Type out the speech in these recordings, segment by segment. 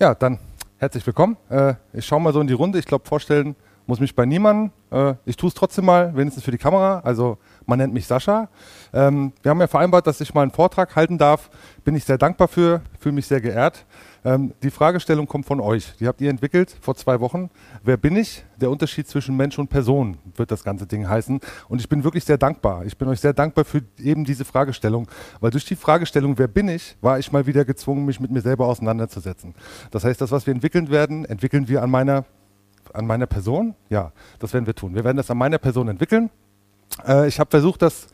Ja, dann herzlich willkommen. Äh, ich schaue mal so in die Runde. Ich glaube, vorstellen muss mich bei niemandem. Äh, ich tue es trotzdem mal, wenigstens für die Kamera. Also man nennt mich Sascha. Ähm, wir haben ja vereinbart, dass ich mal einen Vortrag halten darf. Bin ich sehr dankbar für, fühle mich sehr geehrt. Ähm, die Fragestellung kommt von euch. Die habt ihr entwickelt vor zwei Wochen. Wer bin ich? Der Unterschied zwischen Mensch und Person wird das ganze Ding heißen. Und ich bin wirklich sehr dankbar. Ich bin euch sehr dankbar für eben diese Fragestellung, weil durch die Fragestellung, wer bin ich, war ich mal wieder gezwungen, mich mit mir selber auseinanderzusetzen. Das heißt, das, was wir entwickeln werden, entwickeln wir an meiner, an meiner Person. Ja, das werden wir tun. Wir werden das an meiner Person entwickeln. Äh, ich habe versucht, das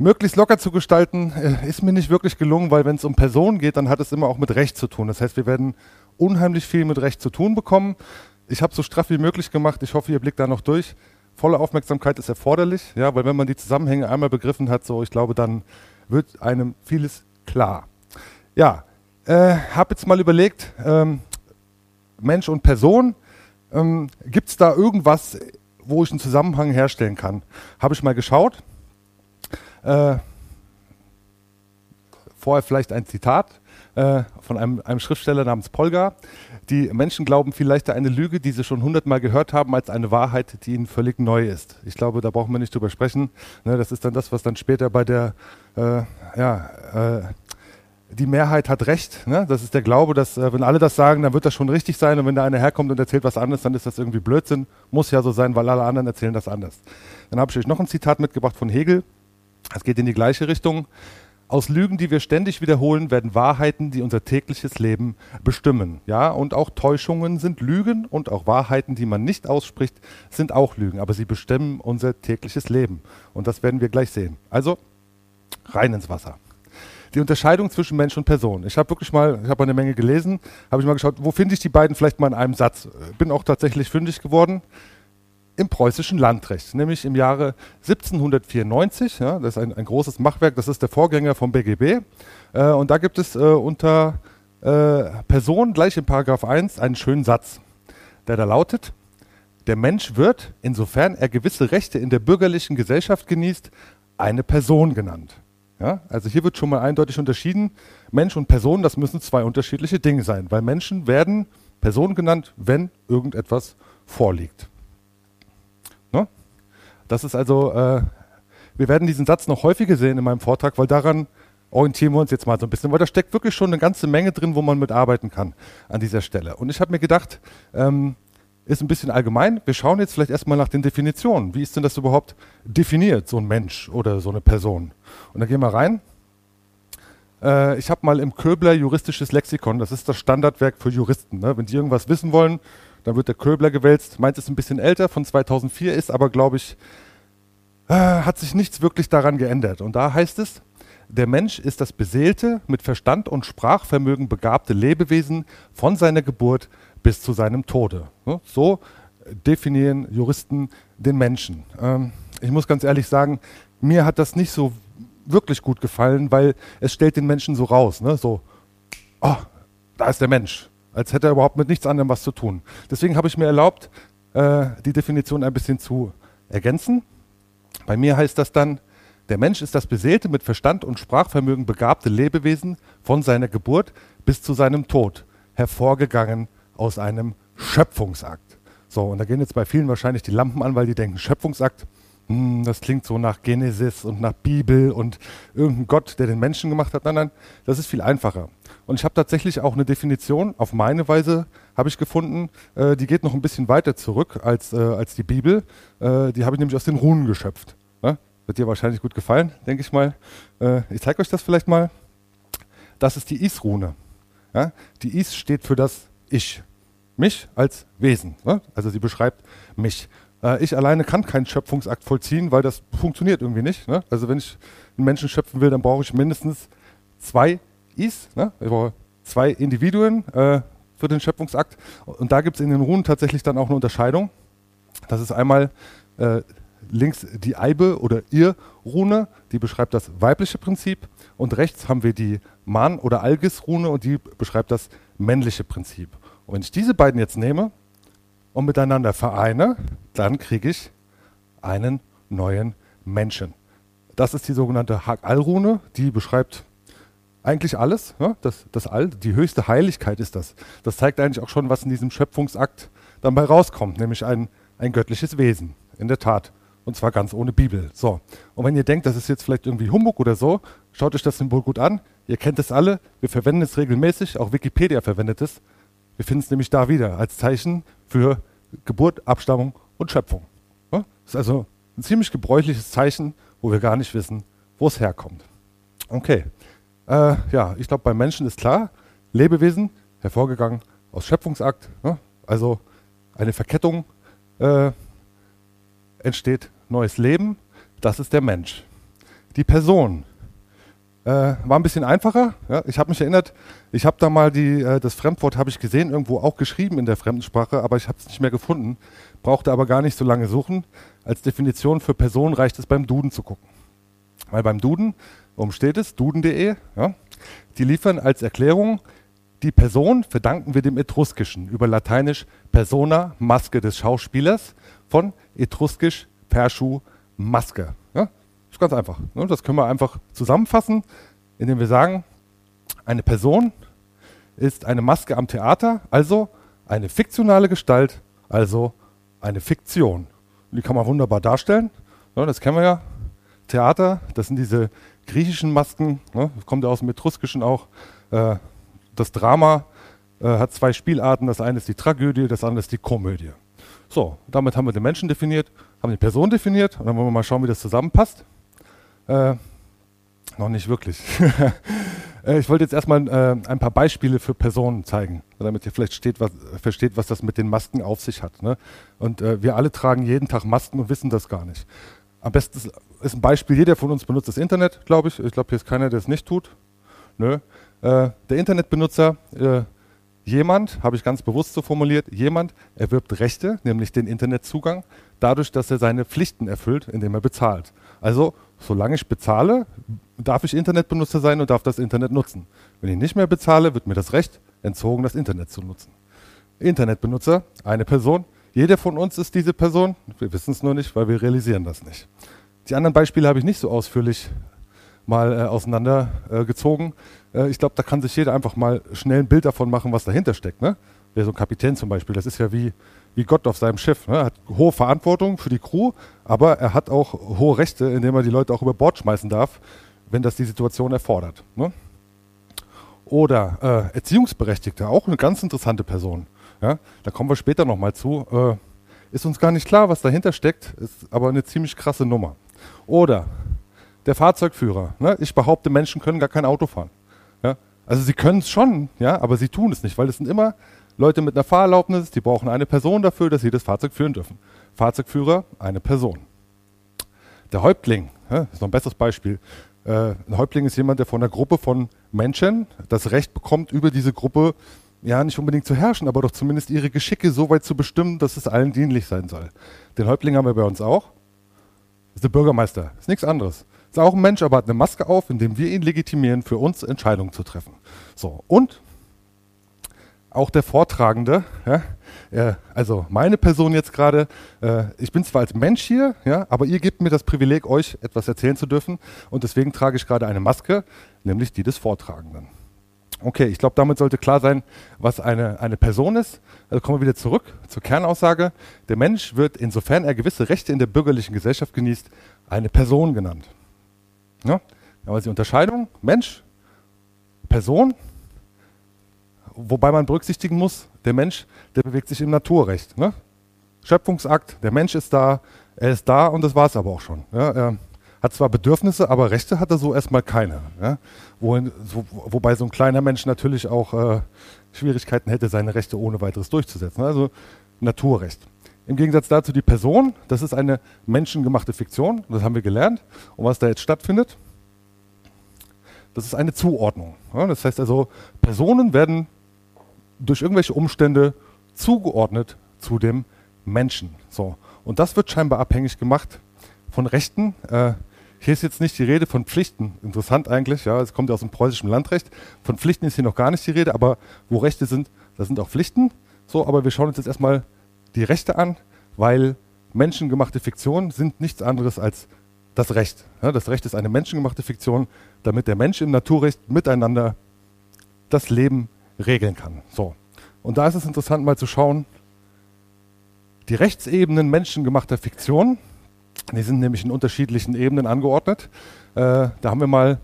möglichst locker zu gestalten, äh, ist mir nicht wirklich gelungen, weil wenn es um Personen geht, dann hat es immer auch mit Recht zu tun. Das heißt, wir werden unheimlich viel mit Recht zu tun bekommen. Ich habe so straff wie möglich gemacht. Ich hoffe, ihr blickt da noch durch. Volle Aufmerksamkeit ist erforderlich, ja, weil wenn man die Zusammenhänge einmal begriffen hat, so ich glaube, dann wird einem vieles klar. Ja, äh, habe jetzt mal überlegt, ähm, Mensch und Person, ähm, gibt es da irgendwas, wo ich einen Zusammenhang herstellen kann? Habe ich mal geschaut äh, vorher vielleicht ein Zitat äh, von einem, einem, Schriftsteller namens Polgar. Die Menschen glauben viel leichter eine Lüge, die sie schon hundertmal gehört haben, als eine Wahrheit, die ihnen völlig neu ist. Ich glaube, da brauchen wir nicht drüber sprechen. Ne, das ist dann das, was dann später bei der, äh, ja, äh, die Mehrheit hat recht. Ne? Das ist der Glaube, dass äh, wenn alle das sagen, dann wird das schon richtig sein. Und wenn da einer herkommt und erzählt was anderes, dann ist das irgendwie Blödsinn. Muss ja so sein, weil alle anderen erzählen das anders. Dann habe ich euch noch ein Zitat mitgebracht von Hegel. Es geht in die gleiche Richtung. Aus Lügen, die wir ständig wiederholen, werden Wahrheiten, die unser tägliches Leben bestimmen. Ja, und auch Täuschungen sind Lügen und auch Wahrheiten, die man nicht ausspricht, sind auch Lügen, aber sie bestimmen unser tägliches Leben. Und das werden wir gleich sehen. Also rein ins Wasser. Die Unterscheidung zwischen Mensch und Person. Ich habe wirklich mal, ich habe eine Menge gelesen, habe ich mal geschaut, wo finde ich die beiden vielleicht mal in einem Satz. Bin auch tatsächlich fündig geworden im preußischen Landrecht, nämlich im Jahre 1794. Ja, das ist ein, ein, großes Machwerk, das ist der Vorgänger vom BGB. Äh, und da gibt es äh, unter äh, Person gleich in Paragraph 1 einen schönen Satz, der da lautet, der Mensch wird, insofern er gewisse Rechte in der bürgerlichen Gesellschaft genießt, eine Person genannt. Ja, also hier wird schon mal eindeutig unterschieden, Mensch und Person, das müssen zwei unterschiedliche Dinge sein, weil Menschen werden Personen genannt, wenn irgendetwas vorliegt. Das ist also, äh, wir werden diesen Satz noch häufiger sehen in meinem Vortrag, weil daran orientieren wir uns jetzt mal so ein bisschen, weil da steckt wirklich schon eine ganze Menge drin, wo man mitarbeiten kann an dieser Stelle. Und ich habe mir gedacht, ähm, ist ein bisschen allgemein. Wir schauen jetzt vielleicht erstmal nach den Definitionen. Wie ist denn das überhaupt definiert, so ein Mensch oder so eine Person? Und da gehen wir rein. Äh, ich habe mal im Köbler juristisches Lexikon, das ist das Standardwerk für Juristen. Ne? Wenn die irgendwas wissen wollen, dann wird der Köbler gewälzt. Meint ist ein bisschen älter, von 2004, ist aber, glaube ich, äh, hat sich nichts wirklich daran geändert. Und da heißt es, der Mensch ist das beseelte, mit Verstand und Sprachvermögen begabte Lebewesen von seiner Geburt bis zu seinem Tode. So definieren Juristen den Menschen. Ähm, ich muss ganz ehrlich sagen, mir hat das nicht so wirklich gut gefallen, weil es stellt den Menschen so raus. Ne? So, oh, da ist der Mensch als hätte er überhaupt mit nichts anderem was zu tun. Deswegen habe ich mir erlaubt, äh, die Definition ein bisschen zu ergänzen. Bei mir heißt das dann, der Mensch ist das beseelte, mit Verstand und Sprachvermögen begabte Lebewesen von seiner Geburt bis zu seinem Tod, hervorgegangen aus einem Schöpfungsakt. So, und da gehen jetzt bei vielen wahrscheinlich die Lampen an, weil die denken, Schöpfungsakt, hm, das klingt so nach Genesis und nach Bibel und irgendein Gott, der den Menschen gemacht hat. Nein, nein, das ist viel einfacher. Und ich habe tatsächlich auch eine Definition, auf meine Weise habe ich gefunden, äh, die geht noch ein bisschen weiter zurück als, äh, als die Bibel. Äh, die habe ich nämlich aus den Runen geschöpft. Ne? Wird dir wahrscheinlich gut gefallen, denke ich mal. Äh, ich zeige euch das vielleicht mal. Das ist die Is-Rune. Ja? Die Is steht für das Ich. Mich als Wesen. Ne? Also sie beschreibt mich. Äh, ich alleine kann keinen Schöpfungsakt vollziehen, weil das funktioniert irgendwie nicht. Ne? Also wenn ich einen Menschen schöpfen will, dann brauche ich mindestens zwei Is, ne? ich brauche zwei Individuen äh, für den Schöpfungsakt. Und da gibt es in den Runen tatsächlich dann auch eine Unterscheidung. Das ist einmal äh, links die Eibe oder Ir-Rune, die beschreibt das weibliche Prinzip. Und rechts haben wir die Man- oder Algis-Rune und die beschreibt das männliche Prinzip. Und wenn ich diese beiden jetzt nehme, und miteinander vereine, dann kriege ich einen neuen Menschen. Das ist die sogenannte Hag-Al-Rune, die beschreibt eigentlich alles. Ja? Das, das All, die höchste Heiligkeit ist das. Das zeigt eigentlich auch schon, was in diesem Schöpfungsakt dabei rauskommt, nämlich ein, ein göttliches Wesen. In der Tat. Und zwar ganz ohne Bibel. So. Und wenn ihr denkt, das ist jetzt vielleicht irgendwie Humbug oder so, schaut euch das Symbol gut an. Ihr kennt es alle. Wir verwenden es regelmäßig. Auch Wikipedia verwendet es. Wir finden es nämlich da wieder als Zeichen für Geburt, Abstammung und Schöpfung. Das ist also ein ziemlich gebräuchliches Zeichen, wo wir gar nicht wissen, wo es herkommt. Okay. Äh, ja, ich glaube, beim Menschen ist klar, Lebewesen, hervorgegangen aus Schöpfungsakt, ne? also eine Verkettung äh, entsteht neues Leben, das ist der Mensch. Die Person äh, war ein bisschen einfacher. Ja? Ich habe mich erinnert, ich habe da mal die, äh, das Fremdwort habe ich gesehen, irgendwo auch geschrieben in der Fremdensprache, aber ich habe es nicht mehr gefunden, brauchte aber gar nicht so lange suchen. Als Definition für Person reicht es beim Duden zu gucken. Weil beim Duden Worum steht es? Duden.de. Ja? Die liefern als Erklärung, die Person verdanken wir dem Etruskischen, über Lateinisch Persona, Maske des Schauspielers, von Etruskisch Perschu, Maske. Ganz einfach. Ne? Das können wir einfach zusammenfassen, indem wir sagen, eine Person ist eine Maske am Theater, also eine fiktionale Gestalt, also eine Fiktion. Die kann man wunderbar darstellen. Ja, das kennen wir ja. Theater, das sind diese griechischen Masken, ne, kommt ja aus dem Etruskischen auch. Äh, das Drama äh, hat zwei Spielarten, das eine ist die Tragödie, das andere ist die Komödie. So, damit haben wir den Menschen definiert, haben die Person definiert und dann wollen wir mal schauen, wie das zusammenpasst. Äh, noch nicht wirklich. Äh, ich wollte jetzt erstmal äh, ein paar Beispiele für Personen zeigen, damit ihr vielleicht steht, was, versteht, was das mit den Masken auf sich hat. Ne? Und äh, wir alle tragen jeden Tag Masken und wissen das gar nicht. Am besten ist ein Beispiel, jeder von uns benutzt das Internet, glaube ich. Ich glaube, hier ist keiner, der es nicht tut. Nö. Äh, der Internetbenutzer, äh, jemand, habe ich ganz bewusst so formuliert, jemand erwirbt Rechte, nämlich den Internetzugang, dadurch, dass er seine Pflichten erfüllt, indem er bezahlt. Also, solange ich bezahle, darf ich Internetbenutzer sein und darf das Internet nutzen. Wenn ich nicht mehr bezahle, wird mir das Recht entzogen, das Internet zu nutzen. Internetbenutzer, eine Person, jeder von uns ist diese Person. Wir wissen es nur nicht, weil wir das nicht. Die anderen Beispiele habe ich nicht so ausführlich mal äh, auseinandergezogen. Äh, ich glaube, da kann sich jeder einfach mal schnell ein Bild davon machen, was dahinter steckt. Ne? Wer so ein Kapitän zum Beispiel, das ist ja wie, wie Gott auf seinem Schiff. Ne? Er hat hohe Verantwortung für die Crew, aber er hat auch hohe Rechte, indem er die Leute auch über Bord schmeißen darf, wenn das die Situation erfordert. Ne? Oder äh, Erziehungsberechtigte, auch eine ganz interessante Person. Ja, da kommen wir später nochmal zu. Äh, ist uns gar nicht klar, was dahinter steckt, ist aber eine ziemlich krasse Nummer. Oder der Fahrzeugführer. Ne? Ich behaupte, Menschen können gar kein Auto fahren. Ja? Also sie können es schon, ja, aber sie tun es nicht, weil es sind immer Leute mit einer Fahrerlaubnis, die brauchen eine Person dafür, dass sie das Fahrzeug führen dürfen. Fahrzeugführer, eine Person. Der Häuptling, ja, ist noch ein besseres Beispiel. Äh, ein Häuptling ist jemand, der von einer Gruppe von Menschen das Recht bekommt, über diese Gruppe ja, nicht unbedingt zu herrschen, aber doch zumindest ihre Geschicke so weit zu bestimmen, dass es allen dienlich sein soll. Den Häuptling haben wir bei uns auch. Das ist der Bürgermeister. Ist nichts anderes. Ist auch ein Mensch, aber hat eine Maske auf, indem wir ihn legitimieren, für uns Entscheidungen zu treffen. So. Und auch der Vortragende, ja, äh, also meine Person jetzt gerade, äh, ich bin zwar als Mensch hier, ja, aber ihr gebt mir das Privileg, euch etwas erzählen zu dürfen und deswegen trage ich gerade eine Maske, nämlich die des Vortragenden. Okay, ich glaube, damit sollte klar sein, was eine, eine Person ist. Also kommen wir wieder zurück zur Kernaussage. Der Mensch wird, insofern er gewisse Rechte in der bürgerlichen Gesellschaft genießt, eine Person genannt. Ja? Aber die Unterscheidung, Mensch, Person, wobei man berücksichtigen muss, der Mensch, der bewegt sich im Naturrecht. Ne? Schöpfungsakt, der Mensch ist da, er ist da und das war es aber auch schon. Ja? Er, hat zwar Bedürfnisse, aber Rechte hat er so erstmal keine. Ja? Wohin, so, wobei so ein kleiner Mensch natürlich auch äh, Schwierigkeiten hätte, seine Rechte ohne weiteres durchzusetzen. Also Naturrecht. Im Gegensatz dazu die Person, das ist eine menschengemachte Fiktion, das haben wir gelernt. Und was da jetzt stattfindet, das ist eine Zuordnung. Das heißt also, Personen werden durch irgendwelche Umstände zugeordnet zu dem Menschen. So. Und das wird scheinbar abhängig gemacht von Rechten. Äh, hier ist jetzt nicht die Rede von Pflichten. Interessant eigentlich, ja, es kommt ja aus dem preußischen Landrecht. Von Pflichten ist hier noch gar nicht die Rede, aber wo Rechte sind, da sind auch Pflichten. So, aber wir schauen uns jetzt erstmal die Rechte an, weil menschengemachte Fiktionen sind nichts anderes als das Recht. Ja, das Recht ist eine menschengemachte Fiktion, damit der Mensch im Naturrecht miteinander das Leben regeln kann. So. Und da ist es interessant mal zu schauen, die Rechtsebenen menschengemachter Fiktion, die sind nämlich in unterschiedlichen Ebenen angeordnet. Äh, da haben wir mal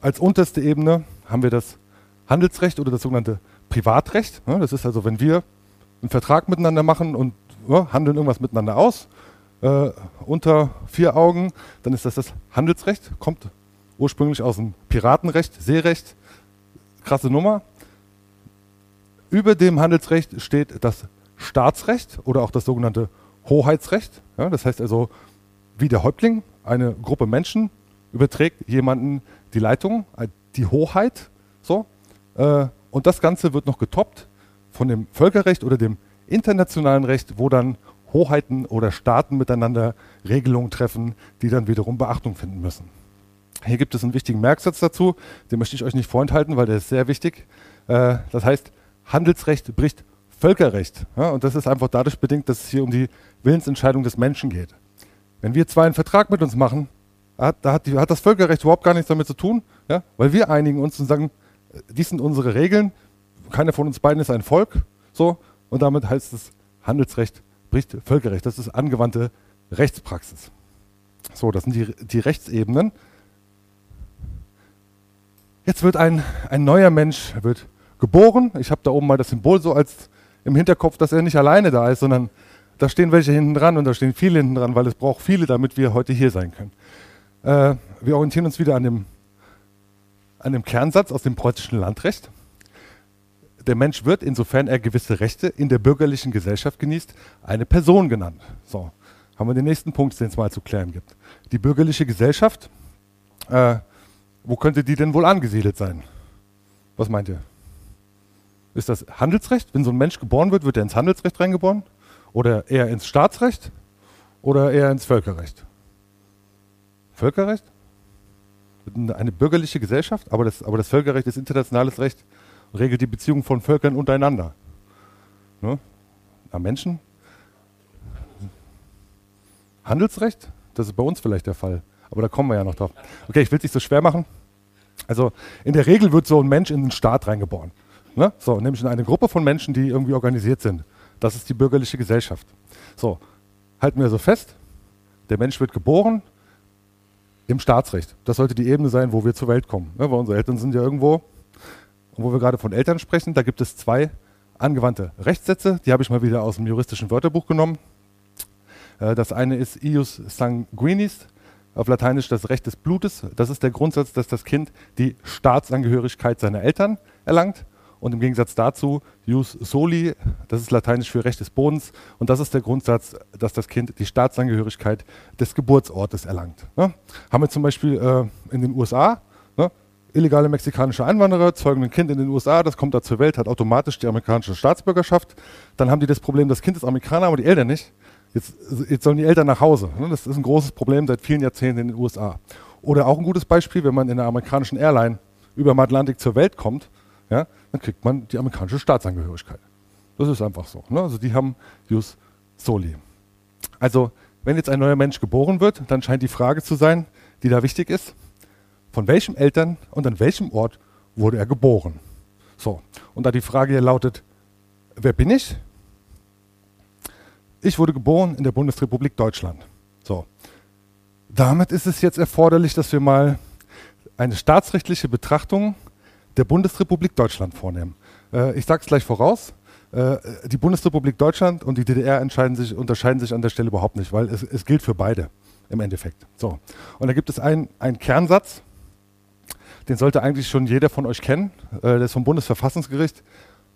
als unterste Ebene haben wir das Handelsrecht oder das sogenannte Privatrecht. Ja, das ist also, wenn wir einen Vertrag miteinander machen und ja, handeln irgendwas miteinander aus, äh, unter vier Augen, dann ist das das Handelsrecht, kommt ursprünglich aus dem Piratenrecht, Seerecht, krasse Nummer. Über dem Handelsrecht steht das Staatsrecht oder auch das sogenannte Hoheitsrecht. Ja, das heißt also, wie der Häuptling, eine Gruppe Menschen überträgt jemanden die Leitung, äh, die Hoheit. So. Äh, und das Ganze wird noch getoppt von dem Völkerrecht oder dem internationalen Recht, wo dann Hoheiten oder Staaten miteinander Regelungen treffen, die dann wiederum Beachtung finden müssen. Hier gibt es einen wichtigen Merksatz dazu, den möchte ich euch nicht vorenthalten, weil der ist sehr wichtig. Äh, das heißt, Handelsrecht bricht Völkerrecht. und das ist einfach dadurch bedingt, dass es hier um die Willensentscheidung des Menschen geht. Wenn wir zwei einen Vertrag mit uns machen, da hat, hat das Völkerrecht überhaupt gar nichts damit zu tun, weil wir einigen uns und sagen, äh, dies sind unsere Regeln, keiner von uns beiden ist ein Volk, so, und damit heißt es, Handelsrecht bricht Völkerrecht. Das ist angewandte Rechtspraxis. So, das sind die, die Rechtsebenen. Jetzt wird ein, ein neuer Mensch wird geboren. Ich habe da oben mal das Symbol so als im Hinterkopf, dass er nicht alleine da ist, sondern da stehen welche hinten dran und da stehen viele hinten dran, weil es braucht viele, damit wir heute hier sein können. Äh, wir orientieren uns wieder an dem, an dem Kernsatz aus dem preußischen Landrecht. Der Mensch wird, insofern er gewisse Rechte in der bürgerlichen Gesellschaft genießt, eine Person genannt. So, haben wir den nächsten Punkt, den es mal zu klären gibt. Die bürgerliche Gesellschaft, äh, wo könnte die denn wohl angesiedelt sein? Was meint ihr? Ist das Handelsrecht? Wenn so ein Mensch geboren wird, wird er ins Handelsrecht reingeboren? Oder eher ins Staatsrecht? Oder eher ins Völkerrecht? Völkerrecht? Eine bürgerliche Gesellschaft, aber das, aber das Völkerrecht ist internationales Recht regelt die Beziehungen von Völkern untereinander. Ne? Na, Menschen? Handelsrecht? Das ist bei uns vielleicht der Fall. Aber da kommen wir ja noch drauf. Okay, ich will es nicht so schwer machen. Also in der Regel wird so ein Mensch in den Staat reingeboren. Ne? So, nämlich in eine Gruppe von Menschen, die irgendwie organisiert sind. Das ist die bürgerliche Gesellschaft. So, halten wir so fest, der Mensch wird geboren im Staatsrecht. Das sollte die Ebene sein, wo wir zur Welt kommen. Ne? Weil unsere Eltern sind ja irgendwo, und wo wir gerade von Eltern sprechen, da gibt es zwei angewandte Rechtssätze. Die habe ich mal wieder aus dem juristischen Wörterbuch genommen. Äh, das eine ist ius sanguinis, auf Lateinisch das Recht des Blutes. Das ist der Grundsatz, dass das Kind die Staatsangehörigkeit seiner Eltern erlangt. Und im Gegensatz dazu, jus soli, das ist lateinisch für Recht des Bodens. Und das ist der Grundsatz, dass das Kind die Staatsangehörigkeit des Geburtsortes erlangt. Ne? Haben wir zum Beispiel äh, in den USA, ne? Illegale mexikanische Einwanderer zeugen ein Kind in den USA, das kommt da zur Welt, hat automatisch die amerikanische Staatsbürgerschaft. Dann haben die das Problem, das Kind ist Amerikaner, aber die Eltern nicht. Jetzt, jetzt sollen die Eltern nach Hause. Ne? Das ist ein großes Problem seit vielen Jahrzehnten in den USA. Oder auch ein gutes Beispiel, wenn man in einer amerikanischen Airline über dem Atlantik zur Welt kommt, ja, dann kriegt man die amerikanische Staatsangehörigkeit. Das ist einfach so. Ne? Also die haben Jus Soli. Also wenn jetzt ein neuer Mensch geboren wird, dann scheint die Frage zu sein, die da wichtig ist, von welchem Eltern und an welchem Ort wurde er geboren? So, und da die Frage hier lautet, wer bin ich? Ich wurde geboren in der Bundesrepublik Deutschland. So, damit ist es jetzt erforderlich, dass wir mal eine staatsrechtliche Betrachtung der Bundesrepublik Deutschland vornehmen. Äh, ich sage es gleich voraus. Äh, die Bundesrepublik Deutschland und die DDR sich, unterscheiden sich an der Stelle überhaupt nicht, weil es, es, gilt für beide im Endeffekt. So. Und da gibt es einen Kernsatz, den sollte eigentlich schon jeder von euch kennen. Äh, der ist vom Bundesverfassungsgericht.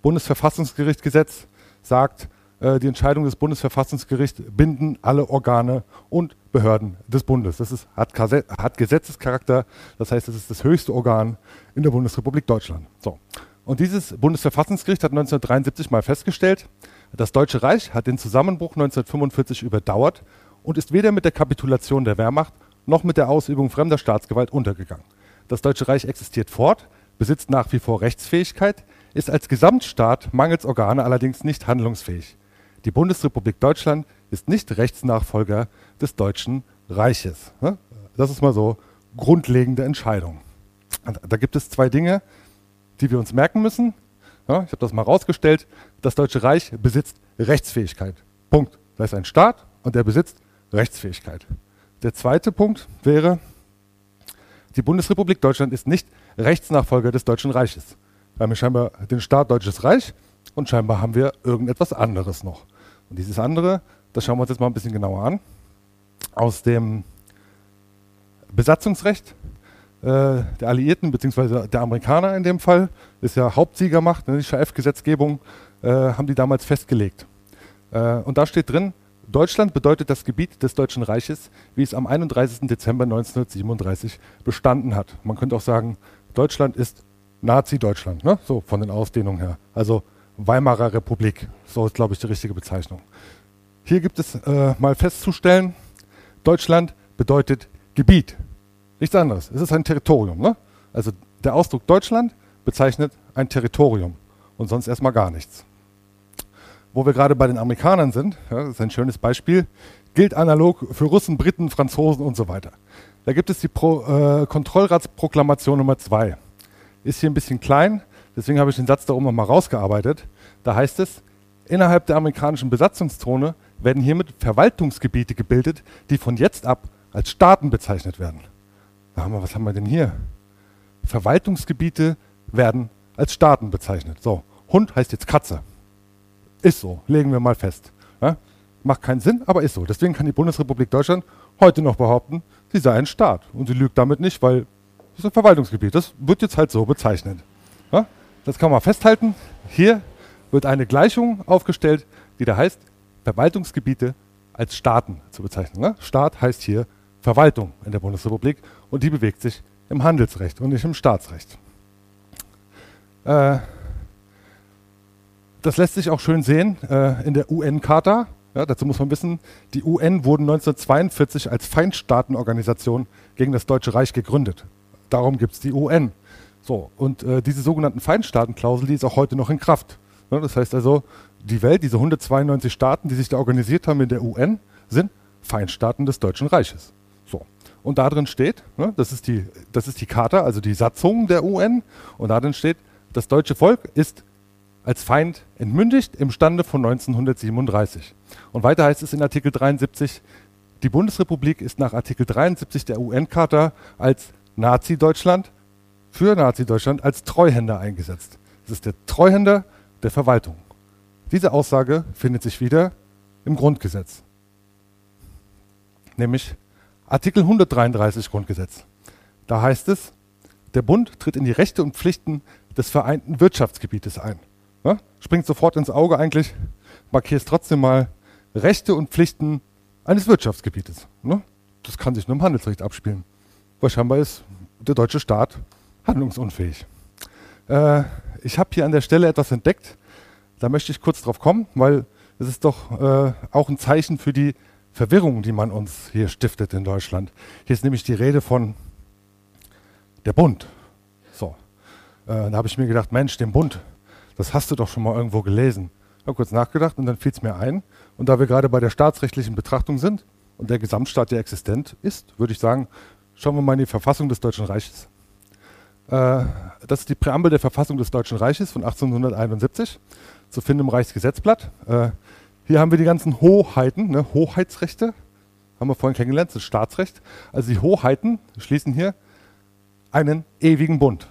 Bundesverfassungsgerichtsgesetz sagt, äh, die Entscheidung des Bundesverfassungsgerichts binden alle Organe und Behörden des Bundes. Das ist, hat, hat, Gesetzescharakter, das heißt, es ist das höchste Organ in der Bundesrepublik Deutschland. So. Und dieses Bundesverfassungsgericht hat 1973 mal festgestellt, das Deutsche Reich hat den Zusammenbruch 1945 überdauert und ist weder mit der Kapitulation der Wehrmacht noch mit der Ausübung fremder Staatsgewalt untergegangen. Das Deutsche Reich existiert fort, besitzt nach wie vor Rechtsfähigkeit, ist als Gesamtstaat mangels Organe allerdings nicht handlungsfähig. Die Bundesrepublik Deutschland ist nicht Rechtsnachfolger des Deutschen Reiches. Ne? Das ist mal so grundlegende Entscheidung. Da gibt es zwei Dinge, die wir uns merken müssen. Ich habe das mal rausgestellt. Das Deutsche Reich besitzt Rechtsfähigkeit. Punkt. Da ist ein Staat und der besitzt Rechtsfähigkeit. Der zweite Punkt wäre, die Bundesrepublik Deutschland ist nicht Rechtsnachfolger des Deutschen Reiches. Wir haben scheinbar den Staat Deutsches Reich und scheinbar haben wir irgendetwas anderes noch. Und dieses andere, das schauen wir uns jetzt mal ein bisschen genauer an. Aus dem Besatzungsrecht äh, der Alliierten bzw. der Amerikaner in dem Fall, ist ja Hauptsiegermacht, ne, die Schaf-Gesetzgebung, äh, haben die damals festgelegt. Äh, und da steht drin, Deutschland bedeutet das Gebiet des Deutschen Reiches, wie es am 31. Dezember 1937 bestanden hat. Man könnte auch sagen, Deutschland ist Nazi-Deutschland, ne? so von den Ausdehnungen her. Also Weimarer Republik, so ist, glaube ich, die richtige Bezeichnung. Hier gibt es äh, mal festzustellen, Deutschland bedeutet Gebiet. Nichts anderes. Es ist ein Territorium. Ne? Also der Ausdruck Deutschland bezeichnet ein Territorium und sonst erstmal gar nichts. Wo wir gerade bei den Amerikanern sind, ja, das ist ein schönes Beispiel, gilt analog für Russen, Briten, Franzosen und so weiter. Da gibt es die Pro, äh, Kontrollratsproklamation Nummer 2. Ist hier ein bisschen klein, deswegen habe ich den Satz da oben nochmal rausgearbeitet. Da heißt es, innerhalb der amerikanischen Besatzungszone werden hiermit Verwaltungsgebiete gebildet, die von jetzt ab als Staaten bezeichnet werden. Haben wir, was haben wir denn hier? Verwaltungsgebiete werden als Staaten bezeichnet. So, Hund heißt jetzt Katze. Ist so, legen wir mal fest. Ja? Macht keinen Sinn, aber ist so. Deswegen kann die Bundesrepublik Deutschland heute noch behaupten, sie sei ein Staat. Und sie lügt damit nicht, weil es ist ein Verwaltungsgebiet. Das wird jetzt halt so bezeichnet. Ja? Das kann man festhalten. Hier wird eine Gleichung aufgestellt, die da heißt, Verwaltungsgebiete als Staaten zu bezeichnen. Ne? Staat heißt hier Verwaltung in der Bundesrepublik und die bewegt sich im Handelsrecht und nicht im Staatsrecht. Äh, das lässt sich auch schön sehen äh, in der UN-Charta. Ja, dazu muss man wissen, die UN wurden 1942 als Feindstaatenorganisation gegen das Deutsche Reich gegründet. Darum gibt es die UN. So, und äh, diese sogenannten Feindstaatenklausel, die ist auch heute noch in Kraft. Ja, das heißt also, die Welt, diese 192 Staaten, die sich da organisiert haben in der UN, sind Feindstaaten des Deutschen Reiches. Und da drin steht, ne, das, ist die, das ist die Charta, also die Satzung der UN, und da drin steht, das deutsche Volk ist als Feind entmündigt im Stande von 1937. Und weiter heißt es in Artikel 73, die Bundesrepublik ist nach Artikel 73 der UN-Charta als Nazi-Deutschland für Nazi-Deutschland als Treuhänder eingesetzt. Das ist der Treuhänder der Verwaltung. Diese Aussage findet sich wieder im Grundgesetz. Nämlich Artikel 133 Grundgesetz. Da heißt es, der Bund tritt in die Rechte und Pflichten des vereinten Wirtschaftsgebietes ein. Ja? Springt sofort ins Auge eigentlich, markiert es trotzdem mal Rechte und Pflichten eines Wirtschaftsgebietes. Ne? Das kann sich nur im Handelsrecht abspielen. Weil scheinbar ist der deutsche Staat handlungsunfähig. Äh, ich habe hier an der Stelle etwas entdeckt, da möchte ich kurz drauf kommen, weil es ist doch äh, auch ein Zeichen für die Verwirrung, die man uns hier stiftet in Deutschland. Hier ist nämlich die Rede von der Bund. So, äh, da habe ich mir gedacht, Mensch, den Bund, das hast du doch schon mal irgendwo gelesen. Ich habe kurz nachgedacht und dann fiel es mir ein. Und da wir gerade bei der staatsrechtlichen Betrachtung sind und der Gesamtstaat ja existent ist, würde ich sagen, schauen wir mal in die Verfassung des Deutschen Reiches. Äh, das ist die Präambel der Verfassung des Deutschen Reiches von 1871, zu finden im Reichsgesetzblatt. Äh, hier haben wir die ganzen Hoheiten, ne, Hoheitsrechte, haben wir vorhin kennengelernt, das ist Staatsrecht. Also die Hoheiten schließen hier einen ewigen Bund.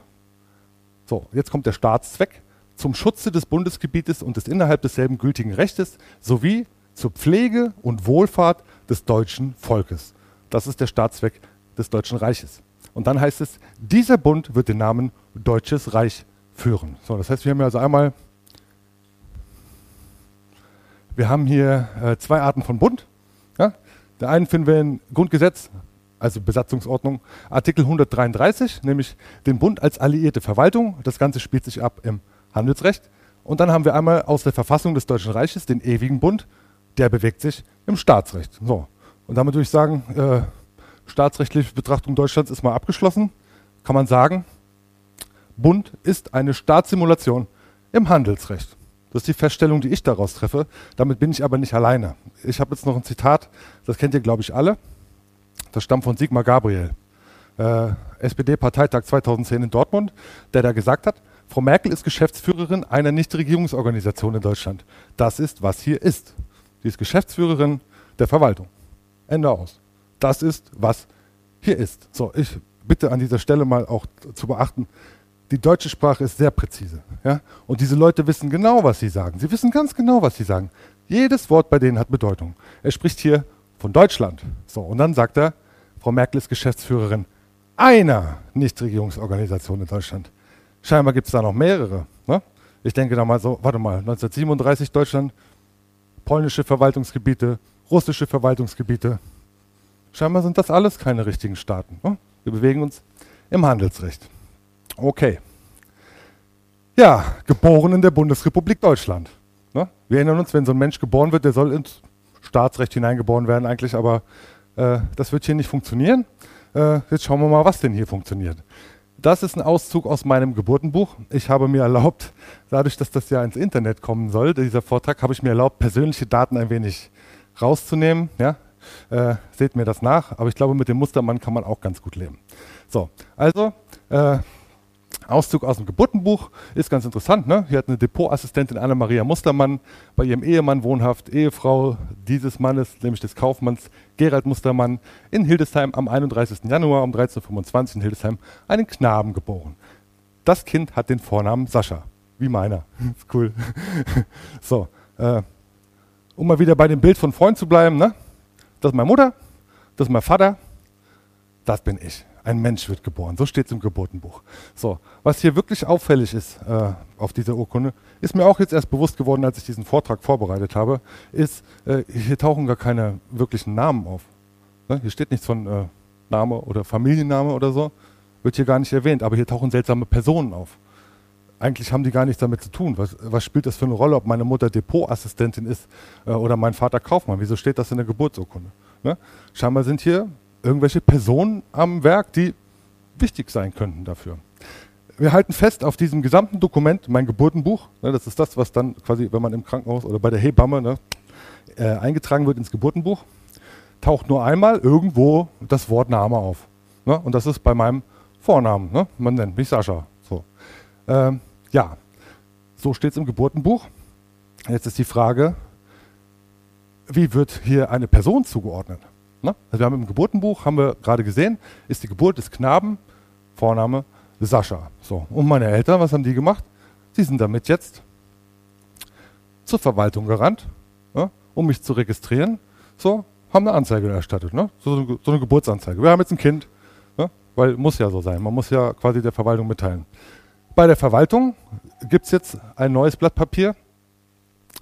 So, jetzt kommt der Staatszweck zum Schutze des Bundesgebietes und des innerhalb desselben gültigen Rechtes sowie zur Pflege und Wohlfahrt des deutschen Volkes. Das ist der Staatszweck des Deutschen Reiches. Und dann heißt es, dieser Bund wird den Namen Deutsches Reich führen. So, das heißt, wir haben ja also einmal wir haben hier äh, zwei Arten von Bund. Ja? Der einen finden wir im Grundgesetz, also Besatzungsordnung, Artikel 133, nämlich den Bund als alliierte Verwaltung. Das Ganze spielt sich ab im Handelsrecht. Und dann haben wir einmal aus der Verfassung des Deutschen Reiches den ewigen Bund, der bewegt sich im Staatsrecht. So. Und damit würde ich sagen, äh, staatsrechtliche Betrachtung Deutschlands ist mal abgeschlossen. Kann man sagen, Bund ist eine Staatssimulation im Handelsrecht. Das ist die Feststellung, die ich daraus treffe. Damit bin ich aber nicht alleine. Ich habe jetzt noch ein Zitat, das kennt ihr, glaube ich, alle. Das stammt von Sigmar Gabriel, äh, SPD-Parteitag 2010 in Dortmund, der da gesagt hat, Frau Merkel ist Geschäftsführerin einer Nichtregierungsorganisation in Deutschland. Das ist, was hier ist. Sie ist Geschäftsführerin der Verwaltung. Ende aus. Das ist, was hier ist. So, ich bitte an dieser Stelle mal auch zu beachten, die deutsche Sprache ist sehr präzise. Ja? Und diese Leute wissen genau, was sie sagen. Sie wissen ganz genau, was sie sagen. Jedes Wort bei denen hat Bedeutung. Er spricht hier von Deutschland. So, und dann sagt er, Frau Merkel ist Geschäftsführerin einer Nichtregierungsorganisation in Deutschland. Scheinbar gibt es da noch mehrere. Ne? Ich denke da mal so, warte mal, 1937 Deutschland, polnische Verwaltungsgebiete, russische Verwaltungsgebiete. Scheinbar sind das alles keine richtigen Staaten. Ne? Wir bewegen uns im Handelsrecht. Okay. Ja, geboren in der Bundesrepublik Deutschland. Ne? Wir erinnern uns, wenn so ein Mensch geboren wird, der soll ins Staatsrecht hineingeboren werden eigentlich, aber äh, das wird hier nicht funktionieren. Äh, jetzt schauen wir mal, was denn hier funktioniert. Das ist ein Auszug aus meinem Geburtenbuch. Ich habe mir erlaubt, dadurch, dass das ja ins Internet kommen soll, dieser Vortrag, habe ich mir erlaubt, persönliche Daten ein wenig rauszunehmen. Ja? Äh, seht mir das nach, aber ich glaube, mit dem Mustermann kann man auch ganz gut leben. So, also äh, Auszug aus dem Geburtenbuch ist ganz interessant. Ne? Hier hat eine Depotassistentin Anna-Maria Mustermann bei ihrem Ehemann wohnhaft, Ehefrau dieses Mannes, nämlich des Kaufmanns Gerald Mustermann, in Hildesheim am 31. Januar um 13.25 Uhr in Hildesheim einen Knaben geboren. Das Kind hat den Vornamen Sascha, wie meiner. ist cool. so, äh, um mal wieder bei dem Bild von Freund zu bleiben, ne? das ist meine Mutter, das ist mein Vater, das bin ich ein Mensch wird geboren. So steht es im Geburtenbuch. So, was hier wirklich auffällig ist äh, auf dieser Urkunde, ist mir auch jetzt erst bewusst geworden, als ich diesen Vortrag vorbereitet habe, ist, äh, hier tauchen gar keine wirklichen Namen auf. Ne? Hier steht nichts von äh, Name oder Familienname oder so, wird hier gar nicht erwähnt, aber hier tauchen seltsame Personen auf. Eigentlich haben die gar nichts damit zu tun. Was, was spielt das für eine Rolle, ob meine Mutter Depotassistentin ist äh, oder mein Vater Kaufmann? Wieso steht das in der Geburtsurkunde? Ne? Scheinbar sind hier irgendwelche Personen am Werk, die wichtig sein könnten dafür. Wir halten fest auf diesem gesamten Dokument, mein Geburtenbuch, ne, das ist das, was dann quasi, wenn man im Krankenhaus oder bei der Hebamme ne, äh, eingetragen wird ins Geburtenbuch, taucht nur einmal irgendwo das Wort Name auf. Ne, und das ist bei meinem Vornamen. Ne? Man nennt mich Sascha. So. Ähm, ja, so steht es im Geburtenbuch. Jetzt ist die Frage, wie wird hier eine Person zugeordnet? Ne? Also wir haben im Geburtenbuch, haben wir gerade gesehen, ist die Geburt des Knaben, Vorname Sascha. So. Und meine Eltern, was haben die gemacht? Sie sind damit jetzt zur Verwaltung gerannt, ne? um mich zu registrieren. So, haben eine Anzeige erstattet, ne? so, so, eine Geburtsanzeige. Wir haben jetzt ein Kind, ne? weil muss ja so sein. Man muss ja quasi der Verwaltung mitteilen. Bei der Verwaltung gibt es jetzt ein neues Blatt Papier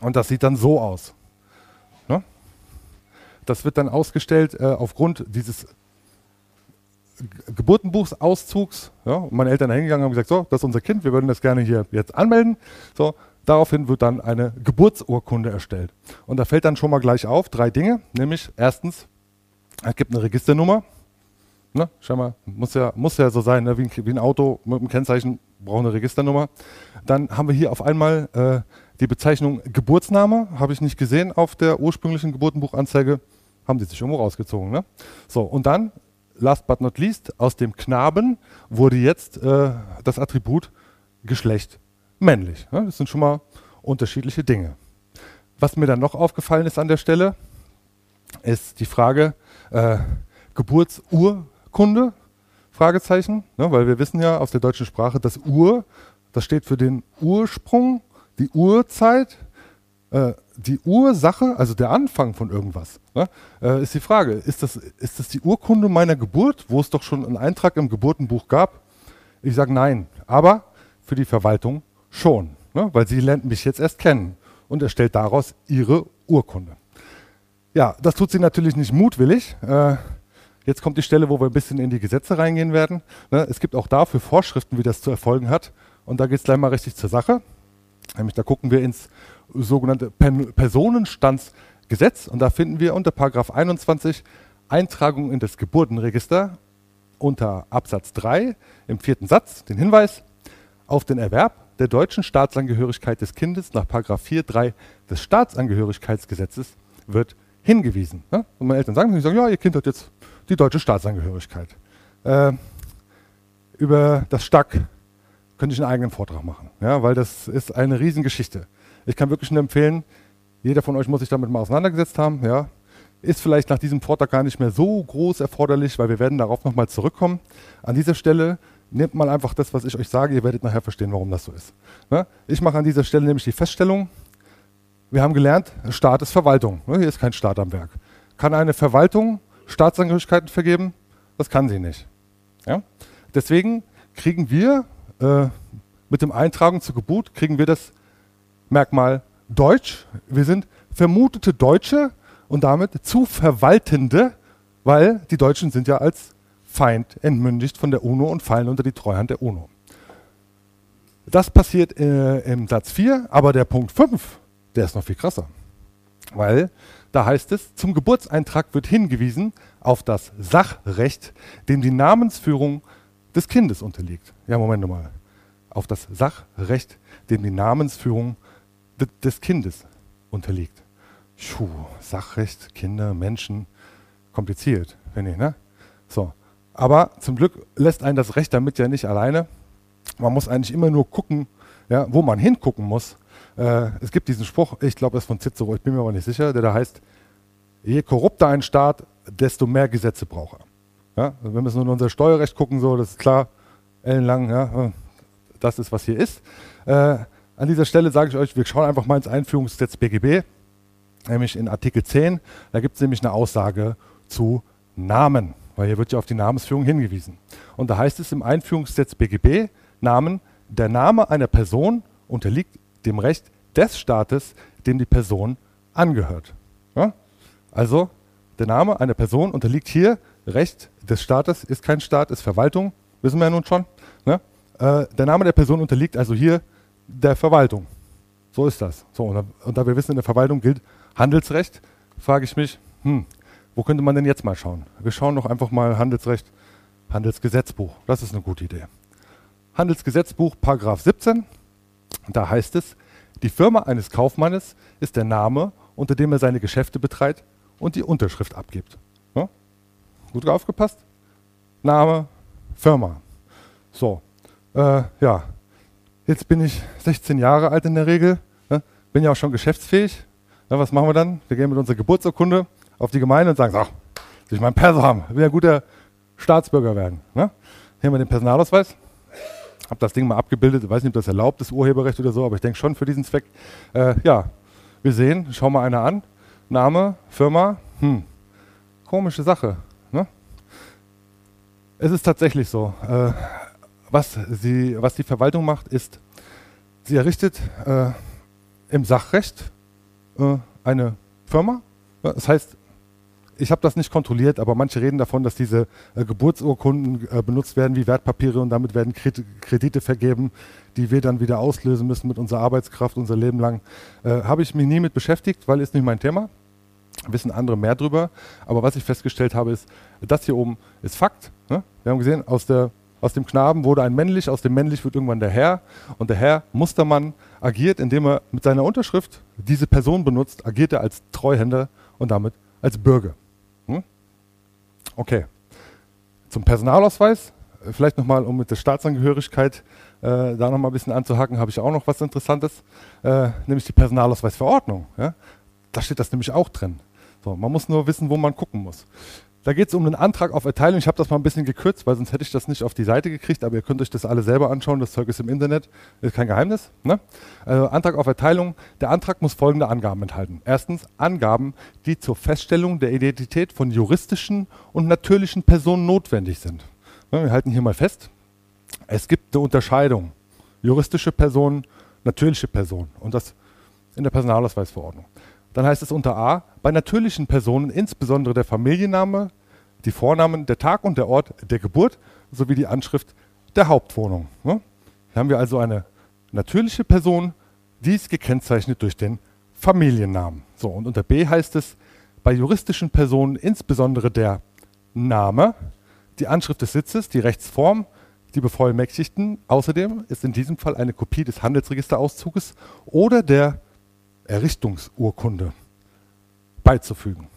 und das sieht dann so aus. Das wird dann ausgestellt äh, aufgrund dieses Geburtenbuchsauszugs. Ja, und meine Eltern hingegangen und haben gesagt, so, das ist unser Kind, wir würden das gerne hier jetzt anmelden. So, daraufhin wird dann eine Geburtsurkunde erstellt. Und da fällt dann schon mal gleich auf drei Dinge, nämlich erstens, es gibt eine Registernummer. Ne, schau mal, muss ja, muss ja so sein, ne, wie, ein, wie, ein, Auto mit einem Kennzeichen braucht eine Registernummer. Dann haben wir hier auf einmal äh, die Bezeichnung Geburtsname, habe ich nicht gesehen auf der ursprünglichen Geburtenbuchanzeige haben die sich irgendwo rausgezogen. Ne? So, und dann, last but not least, aus dem Knaben wurde jetzt äh, das Attribut Geschlecht männlich. Ne? Das sind schon mal unterschiedliche Dinge. Was mir dann noch aufgefallen ist an der Stelle, ist die Frage äh, Geburtsurkunde, Fragezeichen, ne? weil wir wissen ja aus der deutschen Sprache, das Ur, das steht für den Ursprung, die Urzeit, äh, die Ursache, also der Anfang von irgendwas, ne, äh, ist die Frage, ist das, ist das die Urkunde meiner Geburt, wo es doch schon einen Eintrag im Geburtenbuch gab? Ich sage nein, aber für die Verwaltung schon, ne, weil sie lernt mich jetzt erst kennen und erstellt daraus ihre Urkunde. Ja, das tut sie natürlich nicht mutwillig. Äh, jetzt kommt die Stelle, wo wir ein bisschen in die Gesetze reingehen werden. Ne, es gibt auch dafür Vorschriften, wie das zu erfolgen hat. Und da geht es gleich mal richtig zur Sache. Nämlich da gucken wir ins sogenannte Personenstandsgesetz und da finden wir unter Paragraph 21 Eintragung in das Geburtenregister unter Absatz 3 im vierten Satz den Hinweis auf den Erwerb der deutschen Staatsangehörigkeit des Kindes nach Paragraph 4.3 des Staatsangehörigkeitsgesetzes wird hingewiesen. Ja? Und meine Eltern sagen, sagen, ja, ihr Kind hat jetzt die deutsche Staatsangehörigkeit. Äh, über das Stack könnte ich einen eigenen Vortrag machen, ja, weil das ist eine Riesengeschichte. Ich kann wirklich nur empfehlen, jeder von euch muss sich damit mal auseinandergesetzt haben. Ja. Ist vielleicht nach diesem Vortrag gar nicht mehr so groß erforderlich, weil wir werden darauf nochmal zurückkommen. An dieser Stelle nehmt mal einfach das, was ich euch sage. Ihr werdet nachher verstehen, warum das so ist. Ja. Ich mache an dieser Stelle nämlich die Feststellung, wir haben gelernt, Staat ist Verwaltung. Hier ist kein Staat am Werk. Kann eine Verwaltung Staatsangehörigkeiten vergeben? Das kann sie nicht. Ja? Deswegen kriegen wir äh, mit dem Eintragen zur Geburt, kriegen wir das Merkmal Deutsch. Wir sind vermutete Deutsche und damit zu Verwaltende, weil die Deutschen sind ja als Feind entmündigt von der UNO und fallen unter die Treuhand der UNO. Das passiert äh, im Satz 4, aber der Punkt 5, der ist noch viel krasser. Weil da heißt es, zum Geburtseintrag wird hingewiesen auf das Sachrecht, dem die Namensführung des Kindes unterliegt. Ja, Moment mal. Auf das Sachrecht, dem die Namensführung des Kindes unterliegt. Puh, Sachrecht, Kinder, Menschen, kompliziert, finde ich, ne? So. Aber zum Glück lässt einen das Recht damit ja nicht alleine. Man muss eigentlich immer nur gucken, ja, wo man hingucken muss. Äh, es gibt diesen Spruch, ich glaube, es ist von Cicero, ich bin mir aber nicht sicher, der da heißt, je korrupter ein Staat, desto mehr Gesetze braucht er. Ja, also wenn wir nur in unser Steuerrecht gucken, so, das ist klar, ellenlang, ja, das ist, was hier ist. Äh, an dieser Stelle sage ich euch, wir schauen einfach mal ins Einführungsgesetz BGB, nämlich in Artikel 10. Da gibt es nämlich eine Aussage zu Namen, weil hier wird ja auf die Namensführung hingewiesen. Und da heißt es im Einführungsgesetz BGB, Namen, der Name einer Person unterliegt dem Recht des Staates, dem die Person angehört. Ja? Also der Name einer Person unterliegt hier Recht des Staates, ist kein Staat, ist Verwaltung, wissen wir ja nun schon. Ne? Äh, der Name der Person unterliegt also hier der Verwaltung. So ist das. So, und, da, und da wir wissen, in der Verwaltung gilt Handelsrecht, frage ich mich, hm, wo könnte man denn jetzt mal schauen? Wir schauen doch einfach mal Handelsrecht, Handelsgesetzbuch. Das ist eine gute Idee. Handelsgesetzbuch, Paragraph 17. Da heißt es, die Firma eines Kaufmannes ist der Name, unter dem er seine Geschäfte betreibt und die Unterschrift abgibt. Ja? Gut aufgepasst? Name, Firma. So, äh, ja, Jetzt bin ich 16 Jahre alt in der Regel, ne? bin ja auch schon geschäftsfähig. Na, was machen wir dann? Wir gehen mit unserer Geburtsurkunde auf die Gemeinde und sagen, so, will ich meinen Perso haben, will ein guter Staatsbürger werden. Ne? Hier haben wir den Personalausweis. Hab das Ding mal abgebildet, weiß nicht, ob das erlaubt ist, Urheberrecht oder so, aber ich denke schon für diesen Zweck. Äh, ja, wir sehen, schau mal einer an. Name, Firma, hm, komische Sache. Es ist tatsächlich so. Äh, was, sie, was die Verwaltung macht, ist, sie errichtet äh, im Sachrecht äh, eine Firma. Das heißt, ich habe das nicht kontrolliert, aber manche reden davon, dass diese äh, Geburtsurkunden äh, benutzt werden wie Wertpapiere und damit werden Kredite vergeben, die wir dann wieder auslösen müssen mit unserer Arbeitskraft unser Leben lang. Äh, habe ich mich nie mit beschäftigt, weil ist nicht mein Thema. Wissen andere mehr drüber. Aber was ich festgestellt habe, ist, das hier oben ist Fakt. Ne? Wir haben gesehen, aus der aus dem Knaben wurde ein männlich, aus dem männlich wird irgendwann der Herr. Und der Herr Mustermann agiert, indem er mit seiner Unterschrift diese Person benutzt, agiert er als Treuhänder und damit als Bürger. Hm? Okay. Zum Personalausweis, vielleicht nochmal, um mit der Staatsangehörigkeit äh, da nochmal ein bisschen anzuhaken, habe ich auch noch was Interessantes, äh, nämlich die Personalausweisverordnung. Ja? Da steht das nämlich auch drin. So, man muss nur wissen, wo man gucken muss. Da geht es um einen Antrag auf Erteilung. Ich habe das mal ein bisschen gekürzt, weil sonst hätte ich das nicht auf die Seite gekriegt, aber ihr könnt euch das alle selber anschauen. Das Zeug ist im Internet, ist kein Geheimnis. Ne? Also Antrag auf Erteilung. Der Antrag muss folgende Angaben enthalten. Erstens Angaben, die zur Feststellung der Identität von juristischen und natürlichen Personen notwendig sind. Ne, wir halten hier mal fest. Es gibt eine Unterscheidung. Juristische Personen, natürliche Personen. Und das in der Personalausweisverordnung. Dann heißt es unter A, bei natürlichen Personen insbesondere der Familienname, die Vornamen, der Tag und der Ort der Geburt sowie die Anschrift der Hauptwohnung. Hier haben wir also eine natürliche Person, die ist gekennzeichnet durch den Familiennamen. So, und unter B heißt es, bei juristischen Personen insbesondere der Name, die Anschrift des Sitzes, die Rechtsform, die Bevollmächtigten. Außerdem ist in diesem Fall eine Kopie des Handelsregisterauszuges oder der Errichtungsurkunde beizufügen.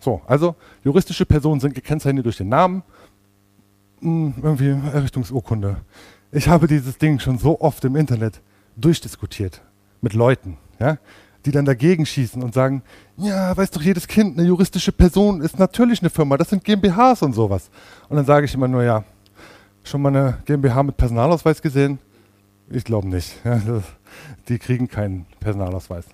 So, also juristische Personen sind gekennzeichnet durch den Namen, hm, irgendwie Errichtungsurkunde. Ich habe dieses Ding schon so oft im Internet durchdiskutiert mit Leuten, ja, die dann dagegen schießen und sagen, ja, weiß doch jedes Kind, eine juristische Person ist natürlich eine Firma, das sind GmbHs und sowas. Und dann sage ich immer nur, ja, schon mal eine GmbH mit Personalausweis gesehen? Ich glaube nicht. Ja, die kriegen keinen Personalausweis.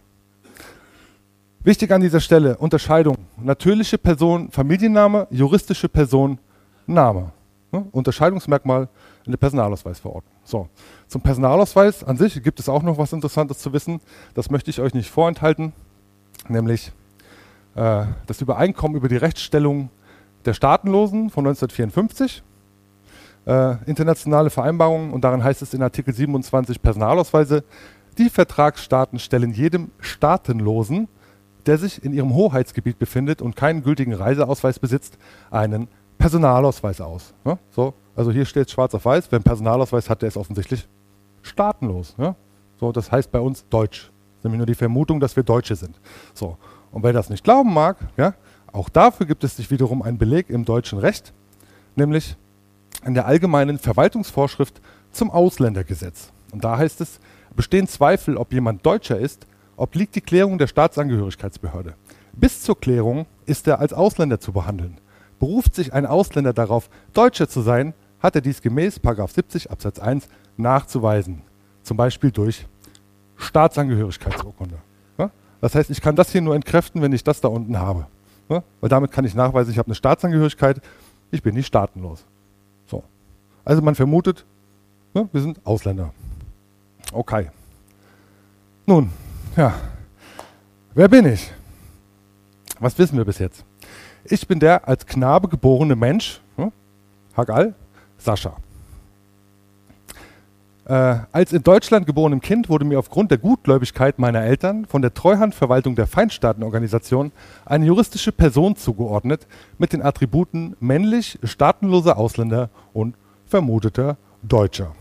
Wichtig an dieser Stelle, Unterscheidung. Natürliche Person, Familienname, juristische Person, Name. Ja, Unterscheidungsmerkmal in der Personalausweisverordnung. So, zum Personalausweis an sich gibt es auch noch was Interessantes zu wissen. Das möchte ich euch nicht vorenthalten, nämlich äh, das Übereinkommen über die Rechtsstellung der Staatenlosen von 1954. Äh, internationale Vereinbarungen und darin heißt es in Artikel 27 Personalausweise, die Vertragsstaaten stellen jedem Staatenlosen, der sich in ihrem Hoheitsgebiet befindet und keinen gültigen Reiseausweis besitzt, einen Personalausweis aus. Ja, so, also hier steht schwarz auf weiß, wer einen Personalausweis hat, der ist offensichtlich staatenlos. Ja? So, das heißt bei uns Deutsch. Nämlich nur die Vermutung, dass wir Deutsche sind. So, und wer das nicht glauben mag, ja, auch dafür gibt es sich wiederum einen Beleg im deutschen Recht, nämlich in der allgemeinen Verwaltungsvorschrift zum Ausländergesetz. Und da heißt es, bestehen Zweifel, ob jemand Deutscher ist, obliegt die Klärung der Staatsangehörigkeitsbehörde. Bis zur Klärung ist er als Ausländer zu behandeln. Beruft sich ein Ausländer darauf, Deutscher zu sein, hat er dies gemäß 70 Absatz 1 nachzuweisen. Zum Beispiel durch Staatsangehörigkeitsurkunde. Das heißt, ich kann das hier nur entkräften, wenn ich das da unten habe. Weil damit kann ich nachweisen, ich habe eine Staatsangehörigkeit, ich bin nicht staatenlos. So. Also man vermutet, wir sind Ausländer. Okay. Nun, ja. Wer bin ich? Was wissen wir bis jetzt? Ich bin der als Knabe geborene Mensch, hm, Hagal, Sascha. Äh, als in Deutschland geborenem Kind wurde mir aufgrund der Gutgläubigkeit meiner Eltern von der Treuhandverwaltung der Feindstaatenorganisation eine juristische Person zugeordnet mit den Attributen männlich, staatenloser Ausländer und vermuteter Deutscher.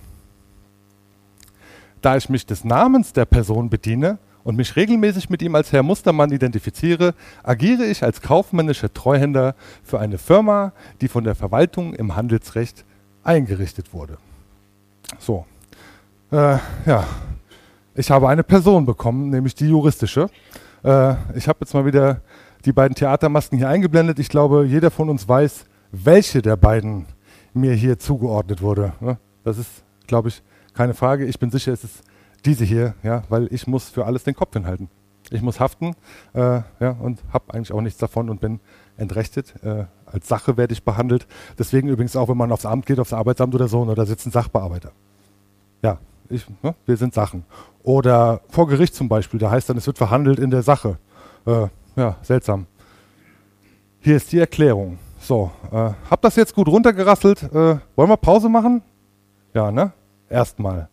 Da ich mich des Namens der Person bediene, und mich regelmäßig mit ihm als Herr Mustermann identifiziere, agiere ich als kaufmännischer Treuhänder für eine Firma, die von der Verwaltung im Handelsrecht eingerichtet wurde. So, äh, ja, ich habe eine Person bekommen, nämlich die juristische. Äh, ich habe jetzt mal wieder die beiden Theatermasken hier eingeblendet. Ich glaube, jeder von uns weiß, welche der beiden mir hier zugeordnet wurde. Das ist, glaube ich, keine Frage. Ich bin sicher, es ist diese hier, ja, weil ich muss für alles den Kopf hinhalten. Ich muss haften äh, ja, und habe eigentlich auch nichts davon und bin entrechtet. Äh, als Sache werde ich behandelt. Deswegen übrigens auch, wenn man aufs Amt geht, aufs Arbeitsamt oder so, ne, da sitzen Sachbearbeiter. Ja, ich, ne, wir sind Sachen. Oder vor Gericht zum Beispiel, da heißt dann, es wird verhandelt in der Sache. Äh, ja, seltsam. Hier ist die Erklärung. So, äh, hab das jetzt gut runtergerasselt. Äh, wollen wir Pause machen? Ja, ne? Erstmal.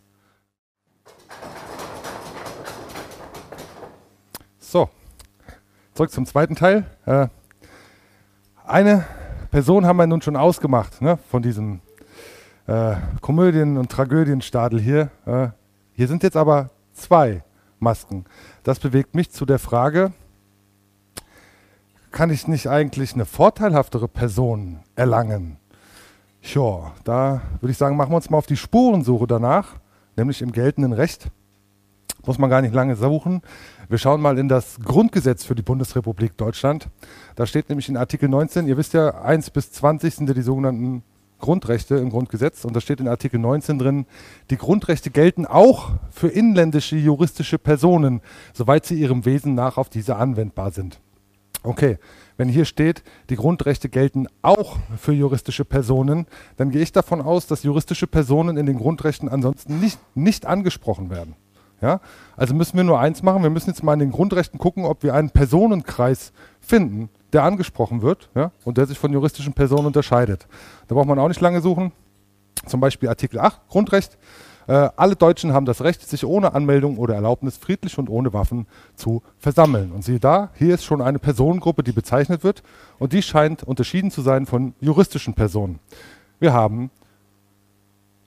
So, zurück zum zweiten Teil. Äh, eine Person haben wir nun schon ausgemacht ne, von diesem äh, Komödien- und Tragödienstadel hier. Äh, hier sind jetzt aber zwei Masken. Das bewegt mich zu der Frage, kann ich nicht eigentlich eine vorteilhaftere Person erlangen? Ja, da würde ich sagen, machen wir uns mal auf die Spurensuche danach, nämlich im geltenden Recht. Muss man gar nicht lange suchen. Wir schauen mal in das Grundgesetz für die Bundesrepublik Deutschland. Da steht nämlich in Artikel 19, ihr wisst ja, 1 bis 20 sind ja die sogenannten Grundrechte im Grundgesetz und da steht in Artikel 19 drin, die Grundrechte gelten auch für inländische juristische Personen, soweit sie ihrem Wesen nach auf diese anwendbar sind. Okay, wenn hier steht, die Grundrechte gelten auch für juristische Personen, dann gehe ich davon aus, dass juristische Personen in den Grundrechten ansonsten nicht, nicht angesprochen werden. Ja? Also müssen wir nur eins machen, wir müssen jetzt mal in den Grundrechten gucken, ob wir einen Personenkreis finden, der angesprochen wird ja? und der sich von juristischen Personen unterscheidet. Da braucht man auch nicht lange suchen. Zum Beispiel Artikel 8 Grundrecht. Äh, alle Deutschen haben das Recht, sich ohne Anmeldung oder Erlaubnis friedlich und ohne Waffen zu versammeln. Und siehe da, hier ist schon eine Personengruppe, die bezeichnet wird und die scheint unterschieden zu sein von juristischen Personen. Wir haben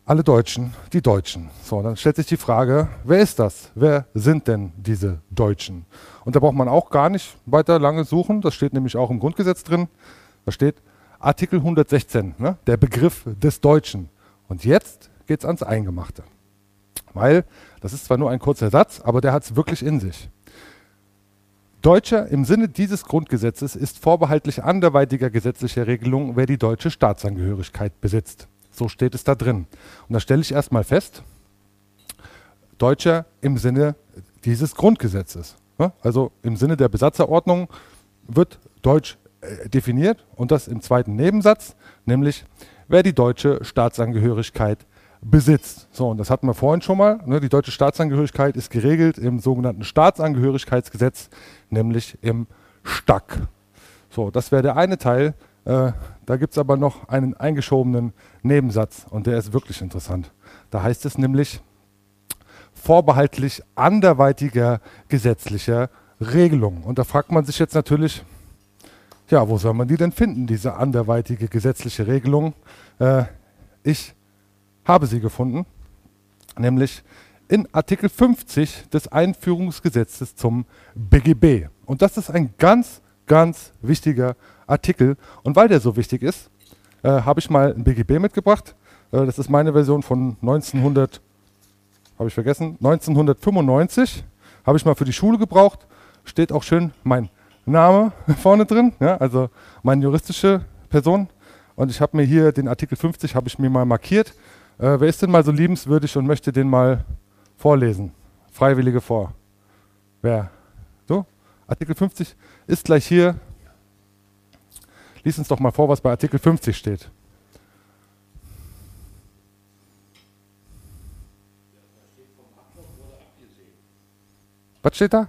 alle Deutschen, die Deutschen. So, dann stellt sich die Frage, wer ist das? Wer sind denn diese Deutschen? Und da braucht man auch gar nicht weiter lange suchen. Das steht nämlich auch im Grundgesetz drin. Da steht Artikel 116, ne? der Begriff des Deutschen. Und jetzt geht es ans Eingemachte. Weil, das ist zwar nur ein kurzer Satz, aber der hat es wirklich in sich. Deutscher im Sinne dieses Grundgesetzes ist vorbehaltlich anderweitiger gesetzlicher Regelung, wer die deutsche Staatsangehörigkeit besitzt. So steht es da drin. Und da stelle ich erstmal fest, Deutscher im Sinne dieses Grundgesetzes. Ne? Also im Sinne der Besatzerordnung wird Deutsch äh, definiert und das im zweiten Nebensatz, nämlich wer die deutsche Staatsangehörigkeit besitzt. So, und das hatten wir vorhin schon mal. Ne? Die deutsche Staatsangehörigkeit ist geregelt im sogenannten Staatsangehörigkeitsgesetz, nämlich im STAK. So, das wäre der eine Teil. Äh, da gibt es aber noch einen eingeschobenen Nebensatz und der ist wirklich interessant. Da heißt es nämlich vorbehaltlich anderweitiger gesetzlicher Regelung. Und da fragt man sich jetzt natürlich, ja, wo soll man die denn finden, diese anderweitige gesetzliche Regelung? Äh, ich habe sie gefunden, nämlich in Artikel 50 des Einführungsgesetzes zum BGB. Und das ist ein ganz, ganz wichtiger Artikel. Und weil der so wichtig ist, äh, habe ich mal ein BGB mitgebracht. Äh, das ist meine Version von 1900, habe ich vergessen, 1995. Habe ich mal für die Schule gebraucht. Steht auch schön mein Name vorne drin, ja, also meine juristische Person. Und ich habe mir hier den Artikel 50 habe ich mir mal markiert. Äh, wer ist denn mal so liebenswürdig und möchte den mal vorlesen? Freiwillige vor. Wer? So? Artikel 50 ist gleich hier. Lies uns doch mal vor, was bei Artikel 50 steht. Was steht da?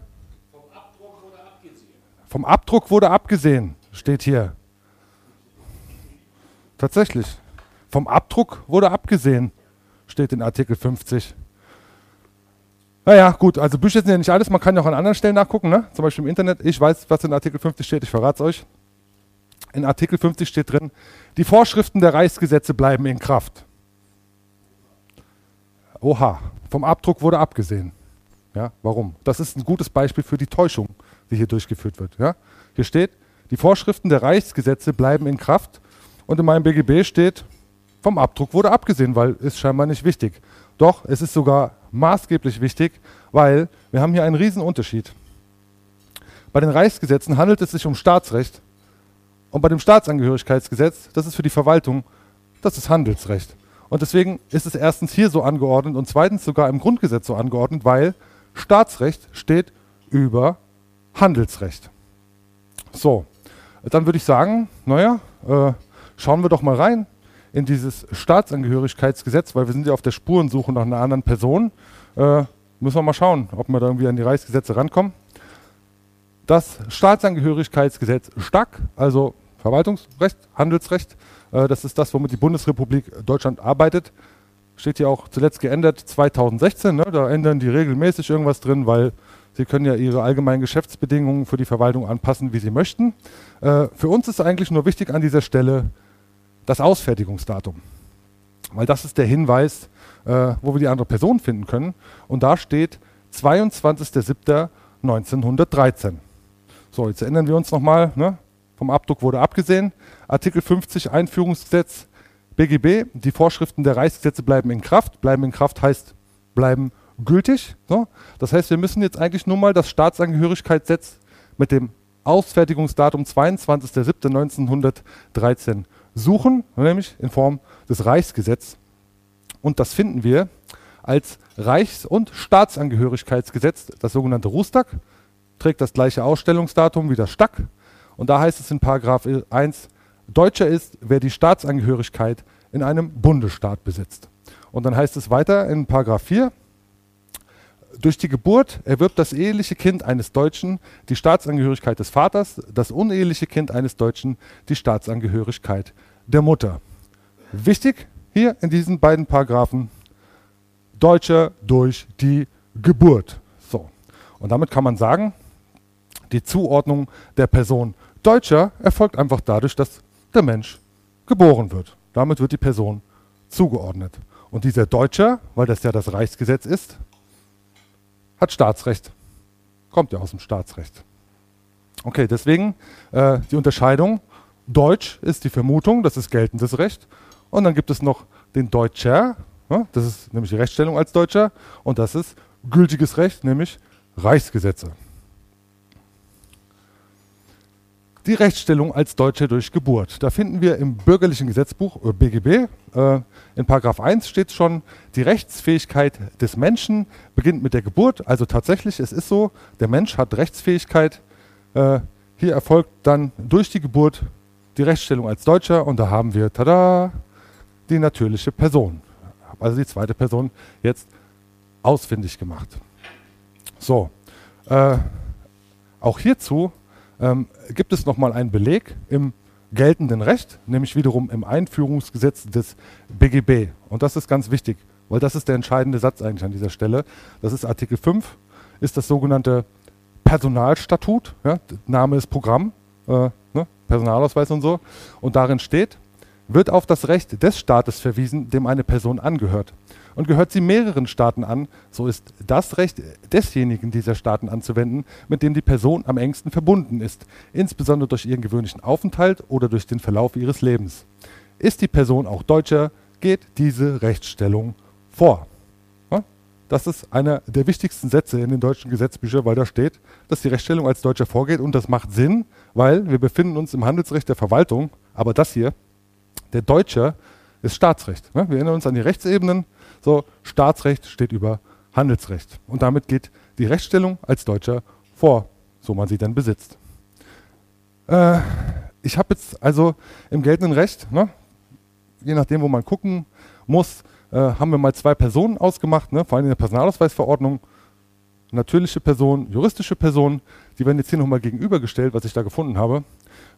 Vom Abdruck wurde abgesehen. Vom Abdruck wurde abgesehen, steht hier. Tatsächlich. Vom Abdruck wurde abgesehen, steht in Artikel 50. Naja, gut, also Bücher sind ja nicht alles, man kann ja auch an anderen Stellen nachgucken, ne? zum Beispiel im Internet. Ich weiß, was in Artikel 50 steht, ich verrate es euch. In Artikel 50 steht drin, die Vorschriften der Reichsgesetze bleiben in Kraft. Oha, vom Abdruck wurde abgesehen. Ja, warum? Das ist ein gutes Beispiel für die Täuschung, die hier durchgeführt wird. Ja? Hier steht, die Vorschriften der Reichsgesetze bleiben in Kraft und in meinem BGB steht, vom Abdruck wurde abgesehen, weil ist scheinbar nicht wichtig. Doch, es ist sogar maßgeblich wichtig, weil wir haben hier einen riesen Unterschied. Bei den Reichsgesetzen handelt es sich um Staatsrecht und bei dem Staatsangehörigkeitsgesetz, das ist für die Verwaltung, das ist Handelsrecht. Und deswegen ist es erstens hier so angeordnet und zweitens sogar im Grundgesetz so angeordnet, weil Staatsrecht steht über Handelsrecht. So, dann würde ich sagen, naja, äh, schauen wir doch mal rein in dieses Staatsangehörigkeitsgesetz, weil wir sind ja auf der Spurensuche nach einer anderen Person. Äh, müssen wir mal schauen, ob wir da irgendwie an die Reichsgesetze rankommen. Das Staatsangehörigkeitsgesetz STAK, also Verwaltungsrecht, Handelsrecht, äh, das ist das, womit die Bundesrepublik Deutschland arbeitet. Steht hier auch zuletzt geändert 2016. Ne? Da ändern die regelmäßig irgendwas drin, weil sie können ja ihre allgemeinen Geschäftsbedingungen für die Verwaltung anpassen, wie sie möchten. Äh, für uns ist eigentlich nur wichtig an dieser Stelle, das Ausfertigungsdatum. Weil das ist der Hinweis, äh, wo wir die andere Person finden können. Und da steht 22.07.1913. So, jetzt erinnern wir uns nochmal, ne? vom Abdruck wurde abgesehen. Artikel 50 Einführungsgesetz BGB, die Vorschriften der Reichsgesetze bleiben in Kraft. Bleiben in Kraft heißt, bleiben gültig. So. Das heißt, wir müssen jetzt eigentlich nur mal das Staatsangehörigkeitsgesetz mit dem Ausfertigungsdatum 22.07.1913 suchen, nämlich in Form des Reichsgesetzes. Und das finden wir als Reichs- und Staatsangehörigkeitsgesetz, das sogenannte Rustag, trägt das gleiche Ausstellungsdatum wie das Stack. Und da heißt es in Paragraph 1, Deutscher ist, wer die Staatsangehörigkeit in einem Bundesstaat besitzt. Und dann heißt es weiter in Paragraph 4, durch die Geburt erwirbt das eheliche Kind eines Deutschen die Staatsangehörigkeit des Vaters, das uneheliche Kind eines Deutschen die Staatsangehörigkeit der Mutter. Wichtig hier in diesen beiden Paragraphen, Deutscher durch die Geburt. So. Und damit kann man sagen, die Zuordnung der Person Deutscher erfolgt einfach dadurch, dass der Mensch geboren wird. Damit wird die Person zugeordnet. Und dieser Deutscher, weil das ja das Reichsgesetz ist, hat Staatsrecht. Kommt ja aus dem Staatsrecht. Okay, deswegen äh, die Unterscheidung. Deutsch ist die Vermutung, das ist geltendes Recht. Und dann gibt es noch den Deutscher, ja, das ist nämlich die Rechtsstellung als Deutscher. Und das ist gültiges Recht, nämlich Reichsgesetze. Die Rechtsstellung als Deutscher durch Geburt. Da finden wir im bürgerlichen Gesetzbuch äh, BGB, äh, in Paragraph 1 steht schon, die Rechtsfähigkeit des Menschen beginnt mit der Geburt. Also tatsächlich, es ist so, der Mensch hat Rechtsfähigkeit. Äh, hier erfolgt dann durch die Geburt die Rechtsstellung als Deutscher und da haben wir, tada, die natürliche Person. Also die zweite Person jetzt ausfindig gemacht. So, äh, auch hierzu ähm, gibt es nochmal einen Beleg im geltenden Recht, nämlich wiederum im Einführungsgesetz des BGB. Und das ist ganz wichtig, weil das ist der entscheidende Satz eigentlich an dieser Stelle. Das ist Artikel 5, ist das sogenannte Personalstatut, ja, Name ist Programm, äh, ne, Personalausweis und so. Und darin steht, wird auf das Recht des Staates verwiesen, dem eine Person angehört. Und gehört sie mehreren Staaten an, so ist das Recht desjenigen dieser Staaten anzuwenden, mit dem die Person am engsten verbunden ist, insbesondere durch ihren gewöhnlichen Aufenthalt oder durch den Verlauf ihres Lebens. Ist die Person auch Deutscher, geht diese Rechtsstellung vor. Das ist einer der wichtigsten Sätze in den deutschen Gesetzbüchern, weil da steht, dass die Rechtsstellung als Deutscher vorgeht und das macht Sinn, weil wir befinden uns im Handelsrecht der Verwaltung, aber das hier, der Deutscher, ist Staatsrecht. Wir erinnern uns an die Rechtsebenen, so, Staatsrecht steht über Handelsrecht. Und damit geht die Rechtsstellung als Deutscher vor, so man sie dann besitzt. Äh, ich habe jetzt also im geltenden Recht, ne, je nachdem, wo man gucken muss, äh, haben wir mal zwei Personen ausgemacht, ne, vor allem in der Personalausweisverordnung. Natürliche Person, juristische Person, die werden jetzt hier nochmal gegenübergestellt, was ich da gefunden habe.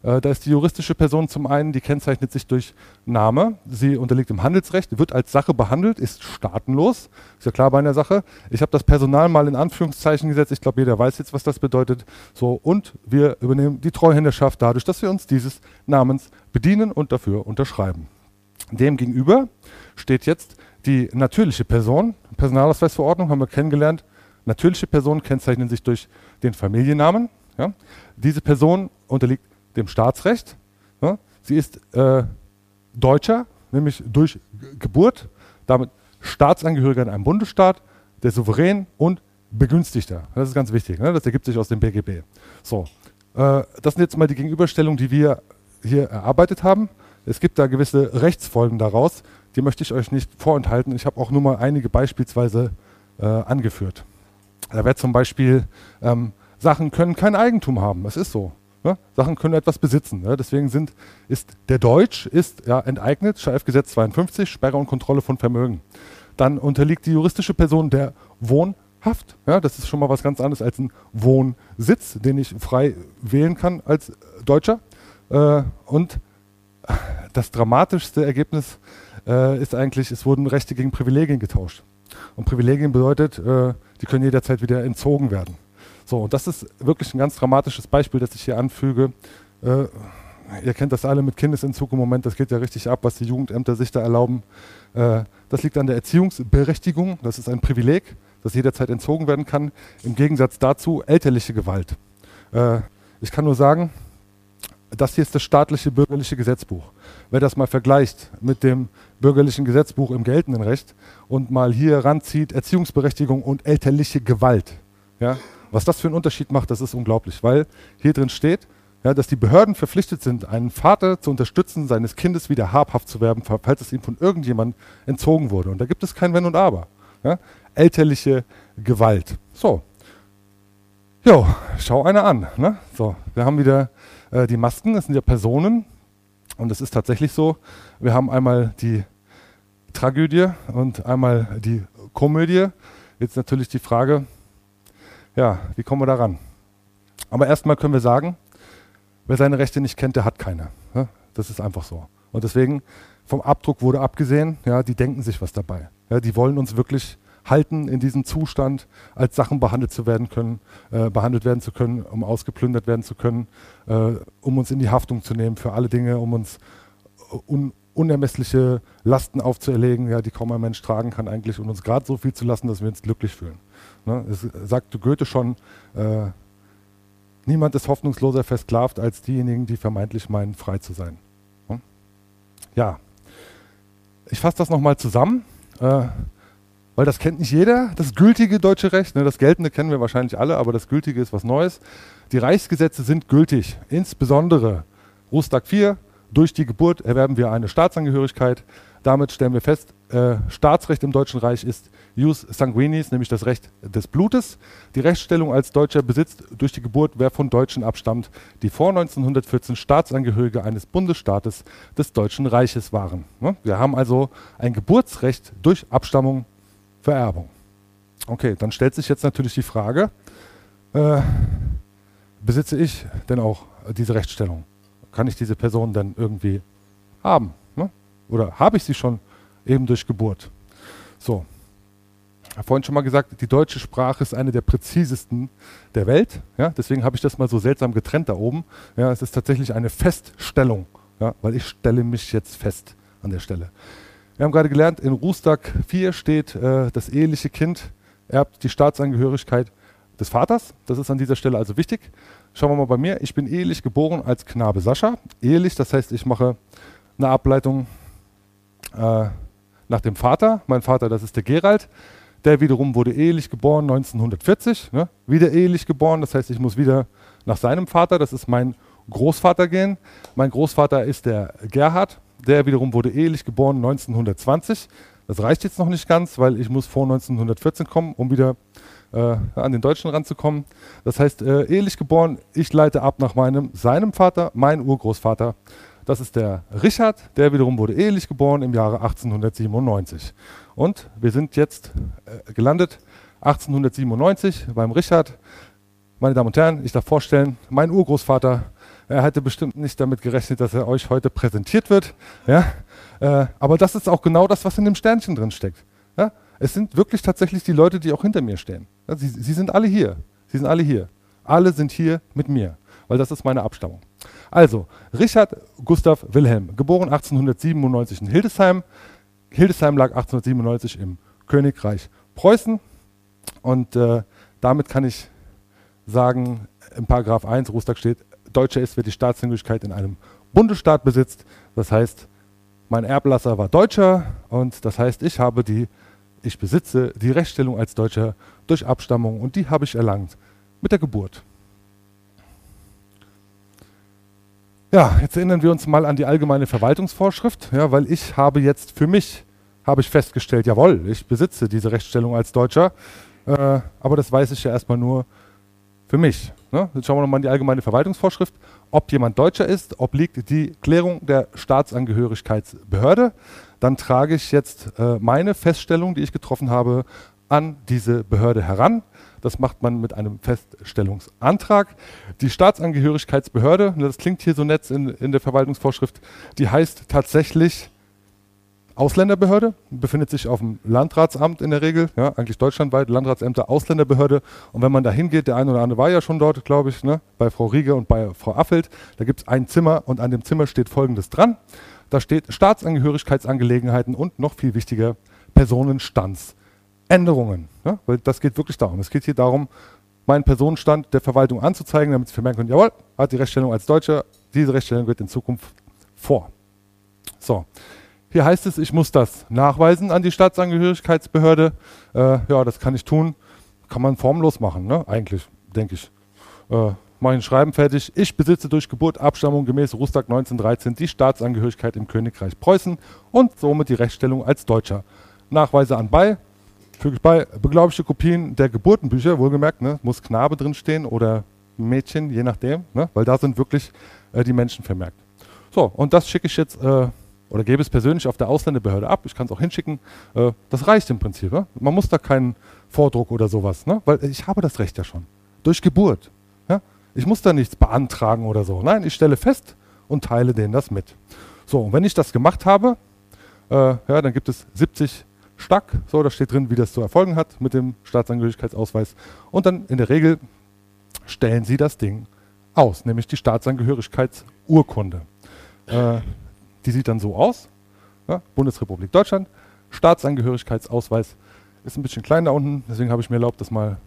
Äh, da ist die juristische Person zum einen, die kennzeichnet sich durch Name. Sie unterliegt dem Handelsrecht, wird als Sache behandelt, ist staatenlos. Ist ja klar bei einer Sache. Ich habe das Personal mal in Anführungszeichen gesetzt. Ich glaube, jeder weiß jetzt, was das bedeutet. So, und wir übernehmen die Treuhänderschaft dadurch, dass wir uns dieses Namens bedienen und dafür unterschreiben. Demgegenüber steht jetzt die natürliche Person. Personalausweisverordnung haben wir kennengelernt. Natürliche Personen kennzeichnen sich durch den Familiennamen. Ja. Diese Person unterliegt dem Staatsrecht. Ja? Sie ist äh, Deutscher, nämlich durch Geburt, damit Staatsangehöriger in einem Bundesstaat, der Souverän und Begünstigter. Das ist ganz wichtig. Ne? Das ergibt sich aus dem BGB. So, äh, das sind jetzt mal die Gegenüberstellungen, die wir hier erarbeitet haben. Es gibt da gewisse Rechtsfolgen daraus, die möchte ich euch nicht vorenthalten. Ich habe auch nur mal einige beispielsweise äh, angeführt. Da wäre zum Beispiel, ähm, Sachen können kein Eigentum haben. Das ist so. Ne? Sachen können etwas besitzen. Ne? Deswegen sind, ist der Deutsch ist ja, enteignet, Streifgesetz 52, Sperre und Kontrolle von Vermögen. Dann unterliegt die juristische Person der Wohnhaft. Ja, das ist schon mal was ganz anderes als ein Wohnsitz, den ich frei wählen kann als Deutscher. Äh, und das dramatischste Ergebnis äh, ist eigentlich, es wurden Rechte gegen Privilegien getauscht. Und Privilegien bedeutet, äh, die können jederzeit wieder entzogen werden. So, und das ist wirklich ein ganz dramatisches Beispiel, das ich hier anfüge. Äh, ihr kennt das alle mit Kindesentzug im Moment, das geht ja richtig ab, was die Jugendämter sich da erlauben. Äh, das liegt an der Erziehungsberechtigung, das ist ein Privileg, das jederzeit entzogen werden kann. Im Gegensatz dazu elterliche Gewalt. Äh, ich kann nur sagen, das hier ist das staatliche bürgerliche Gesetzbuch. Wer das mal vergleicht mit dem bürgerlichen Gesetzbuch im geltenden Recht und mal hier ranzieht, Erziehungsberechtigung und elterliche Gewalt, ja, was das für einen Unterschied macht, das ist unglaublich, weil hier drin steht, ja, dass die Behörden verpflichtet sind, einen Vater zu unterstützen, seines Kindes wieder habhaft zu werden, falls es ihm von irgendjemandem entzogen wurde. Und da gibt es kein Wenn und Aber. Ja? Elterliche Gewalt. So. Jo, schau einer an. Ne? So, wir haben wieder äh, die Masken, das sind ja Personen. Und es ist tatsächlich so, wir haben einmal die Tragödie und einmal die Komödie. Jetzt natürlich die Frage, ja, wie kommen wir da ran? Aber erstmal können wir sagen, wer seine Rechte nicht kennt, der hat keine. Ja, das ist einfach so. Und deswegen, vom Abdruck wurde abgesehen, ja, die denken sich was dabei. Ja, die wollen uns wirklich halten in diesem Zustand, als Sachen behandelt zu werden können, äh, behandelt werden zu können, um ausgeplündert werden zu können, äh, um uns in die Haftung zu nehmen für alle Dinge, um uns un unermessliche Lasten aufzuerlegen, ja, die kaum ein Mensch tragen kann eigentlich und uns gerade so viel zu lassen, dass wir uns glücklich fühlen. Ne? Es sagte Goethe schon, äh, niemand ist hoffnungsloser versklavt als diejenigen, die vermeintlich meinen, frei zu sein. Ne? Ja, ich fasse das nochmal zusammen, äh, weil das kennt nicht jeder, das gültige deutsche Recht. Ne? Das geltende kennen wir wahrscheinlich alle, aber das gültige ist was Neues. Die Reichsgesetze sind gültig, insbesondere Rustag 4, durch die Geburt erwerben wir eine Staatsangehörigkeit. Damit stellen wir fest, äh, Staatsrecht im Deutschen Reich ist Jus sanguinis, nämlich das Recht des Blutes. Die Rechtsstellung als Deutscher besitzt durch die Geburt, wer von Deutschen abstammt, die vor 1914 Staatsangehörige eines Bundesstaates des Deutschen Reiches waren. Ne? Wir haben also ein Geburtsrecht durch Abstammung, Vererbung. Okay, dann stellt sich jetzt natürlich die Frage, äh, besitze ich denn auch diese Rechtsstellung? kann ich diese Person dann irgendwie haben? Ne? Oder habe ich sie schon eben durch Geburt? So. Ich habe vorhin schon mal gesagt, die deutsche Sprache ist eine der präzisesten der Welt. Ja? Deswegen habe ich das mal so seltsam getrennt da oben. Ja, es ist tatsächlich eine Feststellung, ja? weil ich stelle mich jetzt fest an der Stelle. Wir haben gerade gelernt, in Rustag 4 steht, äh, das eheliche Kind erbt die Staatsangehörigkeit des Vaters. Das ist an dieser Stelle also wichtig. Schauen wir mal bei mir. Ich bin ehelich geboren als Knabe Sascha. Ehelich, das heißt, ich mache eine Ableitung äh, nach dem Vater. Mein Vater, das ist der Gerald. Der wiederum wurde ehelich geboren 1940. Ne? Wieder ehelich geboren, das heißt, ich muss wieder nach seinem Vater. Das ist mein Großvater gehen. Mein Großvater ist der Gerhard. Der wiederum wurde ehelich geboren 1920. Das reicht jetzt noch nicht ganz, weil ich muss vor 1914 kommen, um wieder äh, an den Deutschen ranzukommen. Das heißt, äh, ehelich geboren, ich leite ab nach meinem, seinem Vater, mein Urgroßvater. Das ist der Richard, der wiederum wurde ehelich geboren im Jahre 1897. Und wir sind jetzt äh, gelandet 1897 beim Richard. Meine Damen und Herren, ich darf vorstellen, mein Urgroßvater, er hätte bestimmt nicht damit gerechnet, dass er euch heute präsentiert wird. Ja? Äh, aber das ist auch genau das, was in dem Sternchen drin steckt. Ja? Es sind wirklich tatsächlich die Leute, die auch hinter mir stehen. Sie, sie sind alle hier. Sie sind alle hier. Alle sind hier mit mir, weil das ist meine Abstammung. Also, Richard Gustav Wilhelm, geboren 1897 in Hildesheim. Hildesheim lag 1897 im Königreich Preußen. Und äh, damit kann ich sagen, im Paragraph 1 Rustag steht, Deutscher ist, wer die Staatsangehörigkeit in einem Bundesstaat besitzt. Das heißt, mein Erblasser war Deutscher und das heißt, ich habe die ich besitze die Rechtsstellung als Deutscher durch Abstammung und die habe ich erlangt mit der Geburt. Ja, jetzt erinnern wir uns mal an die allgemeine Verwaltungsvorschrift, ja, weil ich habe jetzt für mich habe ich festgestellt, jawohl, ich besitze diese Rechtsstellung als Deutscher, äh, aber das weiß ich ja erstmal nur für mich. Ne? Jetzt schauen wir nochmal in die allgemeine Verwaltungsvorschrift. Ob jemand Deutscher ist, obliegt die Klärung der Staatsangehörigkeitsbehörde dann trage ich jetzt äh, meine Feststellung, die ich getroffen habe, an diese Behörde heran. Das macht man mit einem Feststellungsantrag. Die Staatsangehörigkeitsbehörde, ne, das klingt hier so nett in, in der Verwaltungsvorschrift, die heißt tatsächlich Ausländerbehörde, befindet sich auf dem Landratsamt in der Regel, ja, eigentlich deutschlandweit, Landratsämter, Ausländerbehörde. Und wenn man da hingeht, der eine oder andere war ja schon dort, glaube ich, ne, bei Frau Rieger und bei Frau Affelt, da gibt es ein Zimmer und an dem Zimmer steht folgendes dran. Da steht Staatsangehörigkeitsangelegenheiten und noch viel wichtiger Personenstandsänderungen. Ja, weil das geht wirklich darum. Es geht hier darum, meinen Personenstand der Verwaltung anzuzeigen, damit sie vermerken können, jawohl, hat die Rechtsstellung als Deutscher, diese Rechtsstellung wird in Zukunft vor. So, hier heißt es, ich muss das nachweisen an die Staatsangehörigkeitsbehörde. Äh, ja, das kann ich tun. Kann man formlos machen, ne? eigentlich, denke ich. Äh, mache ein Schreiben fertig. Ich besitze durch Geburt, Abstammung gemäß Rustag 1913 die Staatsangehörigkeit im Königreich Preußen und somit die Rechtsstellung als Deutscher. Nachweise anbei, füge ich bei, beglaubigte Kopien der Geburtenbücher, wohlgemerkt, ne, muss Knabe drinstehen oder Mädchen, je nachdem, ne, weil da sind wirklich äh, die Menschen vermerkt. So, und das schicke ich jetzt äh, oder gebe es persönlich auf der Ausländerbehörde ab. Ich kann es auch hinschicken. Äh, das reicht im Prinzip. Ne? Man muss da keinen Vordruck oder sowas, ne? weil ich habe das Recht ja schon. Durch Geburt. Ich muss da nichts beantragen oder so. Nein, ich stelle fest und teile denen das mit. So, und wenn ich das gemacht habe, äh, ja, dann gibt es 70 Stack, so, da steht drin, wie das zu erfolgen hat mit dem Staatsangehörigkeitsausweis. Und dann in der Regel stellen Sie das Ding aus, nämlich die Staatsangehörigkeitsurkunde. Äh, die sieht dann so aus. Ja, Bundesrepublik Deutschland, Staatsangehörigkeitsausweis ist ein bisschen klein da unten, deswegen habe ich mir erlaubt, das mal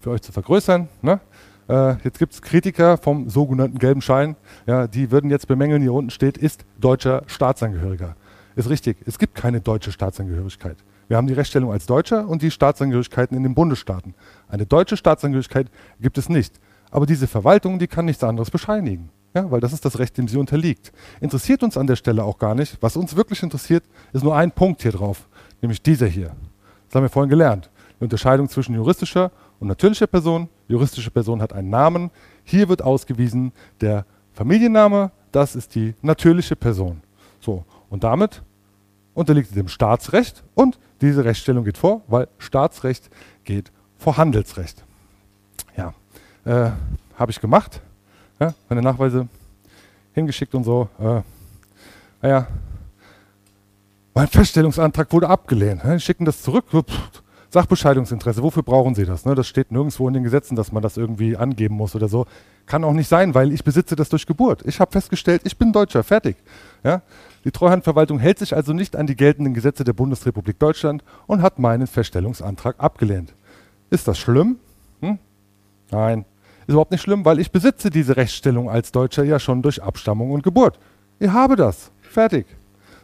für euch zu vergrößern. Ne? Äh, jetzt gibt es Kritiker vom sogenannten gelben Schein, ja, die würden jetzt bemängeln, hier unten steht, ist deutscher Staatsangehöriger. Ist richtig, es gibt keine deutsche Staatsangehörigkeit. Wir haben die Rechtsstellung als Deutscher und die Staatsangehörigkeiten in den Bundesstaaten. Eine deutsche Staatsangehörigkeit gibt es nicht. Aber diese Verwaltung, die kann nichts anderes bescheinigen. Ja, weil das ist das Recht, dem sie unterliegt. Interessiert uns an der Stelle auch gar nicht. Was uns wirklich interessiert, ist nur ein Punkt hier drauf, nämlich dieser hier. Das haben wir vorhin gelernt. Die Unterscheidung zwischen juristischer und natürlicher Person. Juristische Person hat einen Namen. Hier wird ausgewiesen der Familienname, das ist die natürliche Person. So, und damit unterliegt dem Staatsrecht und diese Rechtsstellung geht vor, weil Staatsrecht geht vor Handelsrecht. Ja, äh, habe ich gemacht. Ja, meine Nachweise hingeschickt und so. Äh, naja, mein Feststellungsantrag wurde abgelehnt. Ne? schicken das zurück. Sachbescheidungsinteresse, wofür brauchen Sie das? Ne? Das steht nirgendwo in den Gesetzen, dass man das irgendwie angeben muss oder so. Kann auch nicht sein, weil ich besitze das durch Geburt. Ich habe festgestellt, ich bin Deutscher, fertig. Ja? Die Treuhandverwaltung hält sich also nicht an die geltenden Gesetze der Bundesrepublik Deutschland und hat meinen Feststellungsantrag abgelehnt. Ist das schlimm? Hm? Nein, ist überhaupt nicht schlimm, weil ich besitze diese Rechtsstellung als Deutscher ja schon durch Abstammung und Geburt. Ich habe das. Fertig.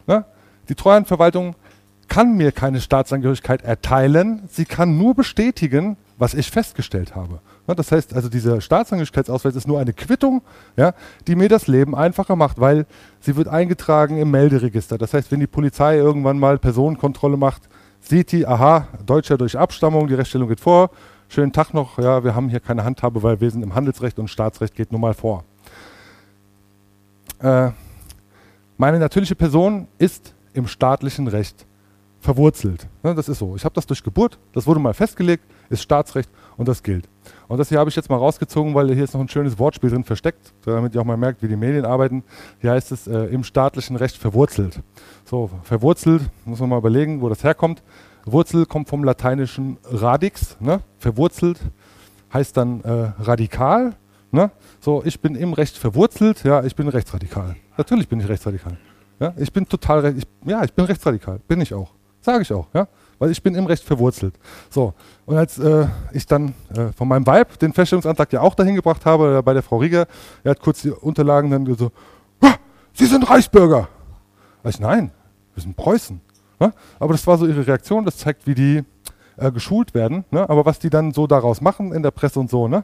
Ne? Die Treuhandverwaltung kann mir keine Staatsangehörigkeit erteilen, sie kann nur bestätigen, was ich festgestellt habe. Das heißt also, dieser Staatsangehörigkeitsausweis ist nur eine Quittung, ja, die mir das Leben einfacher macht, weil sie wird eingetragen im Melderegister. Das heißt, wenn die Polizei irgendwann mal Personenkontrolle macht, sieht die, aha, Deutscher durch Abstammung, die Rechtsstellung geht vor, schönen Tag noch, ja, wir haben hier keine Handhabe, weil wir sind im Handelsrecht und Staatsrecht geht nun mal vor. Äh, meine natürliche Person ist im staatlichen Recht verwurzelt. Ja, das ist so. Ich habe das durch Geburt, das wurde mal festgelegt, ist Staatsrecht und das gilt. Und das hier habe ich jetzt mal rausgezogen, weil hier ist noch ein schönes Wortspiel drin versteckt, damit ihr auch mal merkt, wie die Medien arbeiten. Hier heißt es äh, im staatlichen Recht verwurzelt. So, verwurzelt, muss man mal überlegen, wo das herkommt. Wurzel kommt vom lateinischen radix, ne? verwurzelt heißt dann äh, radikal. Ne? So, ich bin im Recht verwurzelt, ja, ich bin rechtsradikal. Natürlich bin ich rechtsradikal. Ja, ich bin total, ich, ja, ich bin rechtsradikal, bin ich auch. Sage ich auch, ja. Weil ich bin im Recht verwurzelt. So, und als äh, ich dann äh, von meinem Weib den Feststellungsantrag ja auch dahin gebracht habe, äh, bei der Frau Rieger, er hat kurz die Unterlagen dann so, Sie sind Reichsbürger. Da ich, nein, wir sind Preußen. Ja? Aber das war so ihre Reaktion, das zeigt, wie die äh, geschult werden. Ne? Aber was die dann so daraus machen in der Presse und so, ne?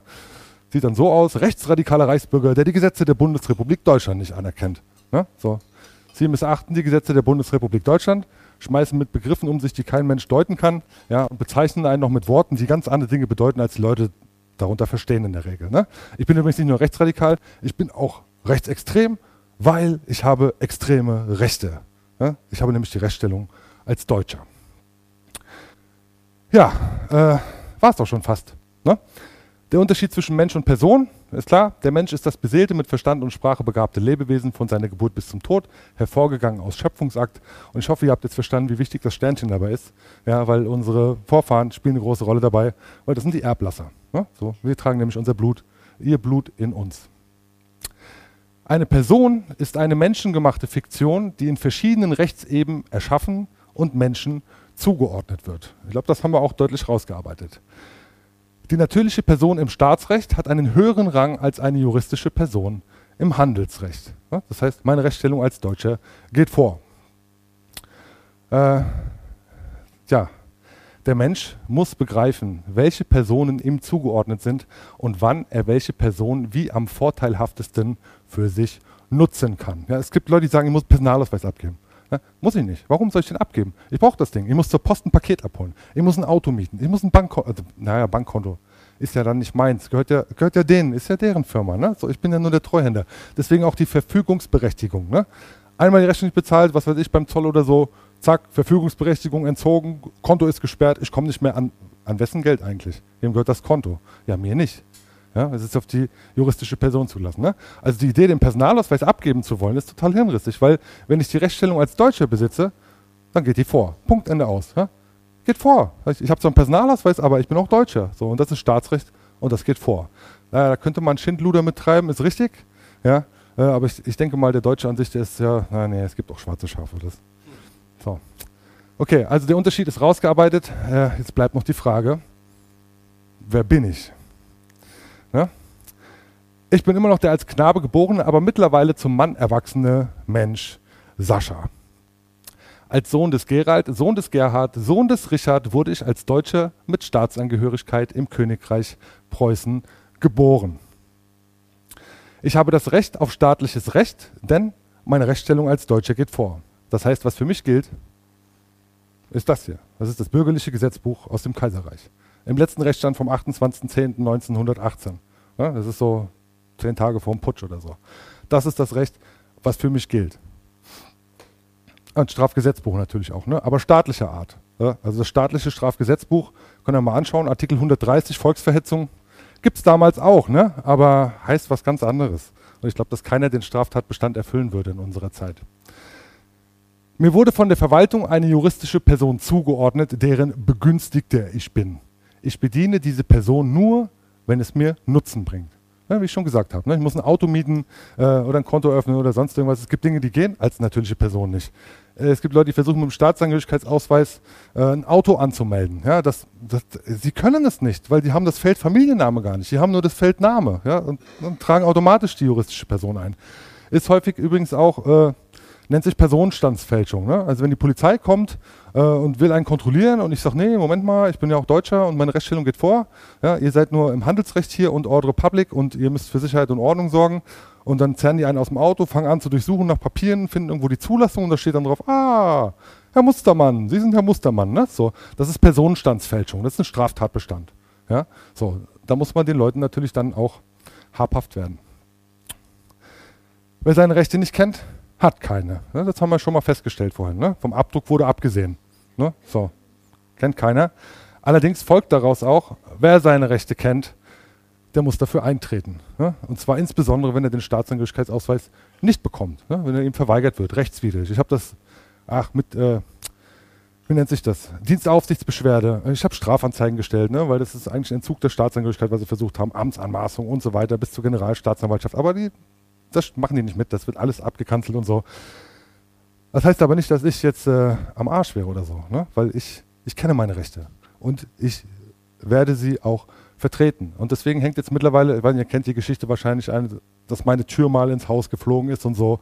sieht dann so aus, rechtsradikaler Reichsbürger, der die Gesetze der Bundesrepublik Deutschland nicht anerkennt. Ne? So. Sie missachten die Gesetze der Bundesrepublik Deutschland, schmeißen mit Begriffen um sich, die kein Mensch deuten kann, ja, und bezeichnen einen noch mit Worten, die ganz andere Dinge bedeuten, als die Leute darunter verstehen in der Regel. Ne? Ich bin übrigens nicht nur rechtsradikal, ich bin auch rechtsextrem, weil ich habe extreme Rechte. Ja? Ich habe nämlich die Rechtsstellung als Deutscher. Ja, äh, war es doch schon fast. Ne? Der Unterschied zwischen Mensch und Person ist klar. Der Mensch ist das beseelte, mit Verstand und Sprache begabte Lebewesen von seiner Geburt bis zum Tod, hervorgegangen aus Schöpfungsakt. Und ich hoffe, ihr habt jetzt verstanden, wie wichtig das Sternchen dabei ist. Ja, weil unsere Vorfahren spielen eine große Rolle dabei, weil das sind die Erblasser. Ne? So, wir tragen nämlich unser Blut, ihr Blut in uns. Eine Person ist eine menschengemachte Fiktion, die in verschiedenen Rechtseben erschaffen und Menschen zugeordnet wird. Ich glaube, das haben wir auch deutlich rausgearbeitet. Die natürliche Person im Staatsrecht hat einen höheren Rang als eine juristische Person im Handelsrecht. Das heißt, meine Rechtsstellung als Deutscher geht vor. Äh, ja, der Mensch muss begreifen, welche Personen ihm zugeordnet sind und wann er welche Person wie am vorteilhaftesten für sich nutzen kann. Ja, es gibt Leute, die sagen, ich muss Personalausweis abgeben. Ja, muss ich nicht. Warum soll ich den abgeben? Ich brauche das Ding. Ich muss zur Post ein Paket abholen. Ich muss ein Auto mieten. Ich muss ein Bankkonto. Also, naja, Bankkonto ist ja dann nicht meins. Gehört ja, gehört ja denen. Ist ja deren Firma. Ne? So, ich bin ja nur der Treuhänder. Deswegen auch die Verfügungsberechtigung. Ne? Einmal die Rechnung nicht bezahlt, was weiß ich, beim Zoll oder so. Zack, Verfügungsberechtigung entzogen. Konto ist gesperrt. Ich komme nicht mehr an. An wessen Geld eigentlich? Wem gehört das Konto? Ja, mir nicht. Ja, es ist auf die juristische Person zulassen. Ne? Also die Idee, den Personalausweis abgeben zu wollen, ist total hirnrissig, weil wenn ich die Rechtsstellung als Deutscher besitze, dann geht die vor. Punkt, Ende aus. Ja? Geht vor. Ich, habe zwar einen Personalausweis, aber ich bin auch Deutscher. So, und das ist Staatsrecht und das geht vor. Naja, da könnte man Schindluder mittreiben, ist richtig. Ja, äh, aber ich, ich, denke mal, der Deutsche an sich, der ist ja, nein, nee, es gibt auch schwarze Schafe. Das, So. Okay, also der Unterschied ist rausgearbeitet. Äh, jetzt bleibt noch die Frage, wer bin ich? Ja? Ich bin immer noch der als Knabe geborene, aber mittlerweile zum Mann erwachsene Mensch Sascha. Als Sohn des Gerald, Sohn des Gerhard, Sohn des Richard wurde ich als Deutscher mit Staatsangehörigkeit im Königreich Preußen geboren. Ich habe das Recht auf staatliches Recht, denn meine Rechtsstellung als Deutscher geht vor. Das heißt, was für mich gilt, ist das hier. Das ist das bürgerliche Gesetzbuch aus dem Kaiserreich. Im letzten Rechtsstand vom 28.10.1918. Ja, das ist so zehn Tage vor dem Putsch oder so. Das ist das Recht, was für mich gilt. Ein Strafgesetzbuch natürlich auch, ne? aber staatlicher Art. Ja? Also das staatliche Strafgesetzbuch, können wir mal anschauen, Artikel 130 Volksverhetzung, gibt es damals auch, ne? aber heißt was ganz anderes. Und ich glaube, dass keiner den Straftatbestand erfüllen würde in unserer Zeit. Mir wurde von der Verwaltung eine juristische Person zugeordnet, deren Begünstigter ich bin. Ich bediene diese Person nur, wenn es mir Nutzen bringt. Ja, wie ich schon gesagt habe. Ne? Ich muss ein Auto mieten äh, oder ein Konto öffnen oder sonst irgendwas. Es gibt Dinge, die gehen als natürliche Person nicht. Äh, es gibt Leute, die versuchen mit dem Staatsangehörigkeitsausweis äh, ein Auto anzumelden. Ja, das, das, sie können es nicht, weil die haben das Feld Familienname gar nicht. Die haben nur das Feld Name ja, und, und tragen automatisch die juristische Person ein. Ist häufig übrigens auch äh, nennt sich Personenstandsfälschung. Ne? Also wenn die Polizei kommt äh, und will einen kontrollieren und ich sage, nee, Moment mal, ich bin ja auch Deutscher und meine Rechtsstellung geht vor. Ja, ihr seid nur im Handelsrecht hier und Ordre Public und ihr müsst für Sicherheit und Ordnung sorgen. Und dann zerren die einen aus dem Auto, fangen an zu durchsuchen nach Papieren, finden irgendwo die Zulassung und da steht dann drauf, ah, Herr Mustermann, Sie sind Herr Mustermann. Ne? So, das ist Personenstandsfälschung, das ist ein Straftatbestand. Ja? So, da muss man den Leuten natürlich dann auch habhaft werden. Wer seine Rechte nicht kennt, hat keine. Ne? Das haben wir schon mal festgestellt vorhin. Ne? Vom Abdruck wurde abgesehen. Ne? So, kennt keiner. Allerdings folgt daraus auch, wer seine Rechte kennt, der muss dafür eintreten. Ne? Und zwar insbesondere, wenn er den Staatsangehörigkeitsausweis nicht bekommt, ne? wenn er ihm verweigert wird, rechtswidrig. Ich habe das, ach, mit, äh, wie nennt sich das? Dienstaufsichtsbeschwerde. Ich habe Strafanzeigen gestellt, ne? weil das ist eigentlich ein Entzug der Staatsangehörigkeit, was sie versucht haben, Amtsanmaßung und so weiter bis zur Generalstaatsanwaltschaft. Aber die das machen die nicht mit, das wird alles abgekanzelt und so. Das heißt aber nicht, dass ich jetzt äh, am Arsch wäre oder so, ne? weil ich, ich kenne meine Rechte und ich werde sie auch vertreten. Und deswegen hängt jetzt mittlerweile, ich weiß nicht, ihr kennt die Geschichte wahrscheinlich ein, dass meine Tür mal ins Haus geflogen ist und so.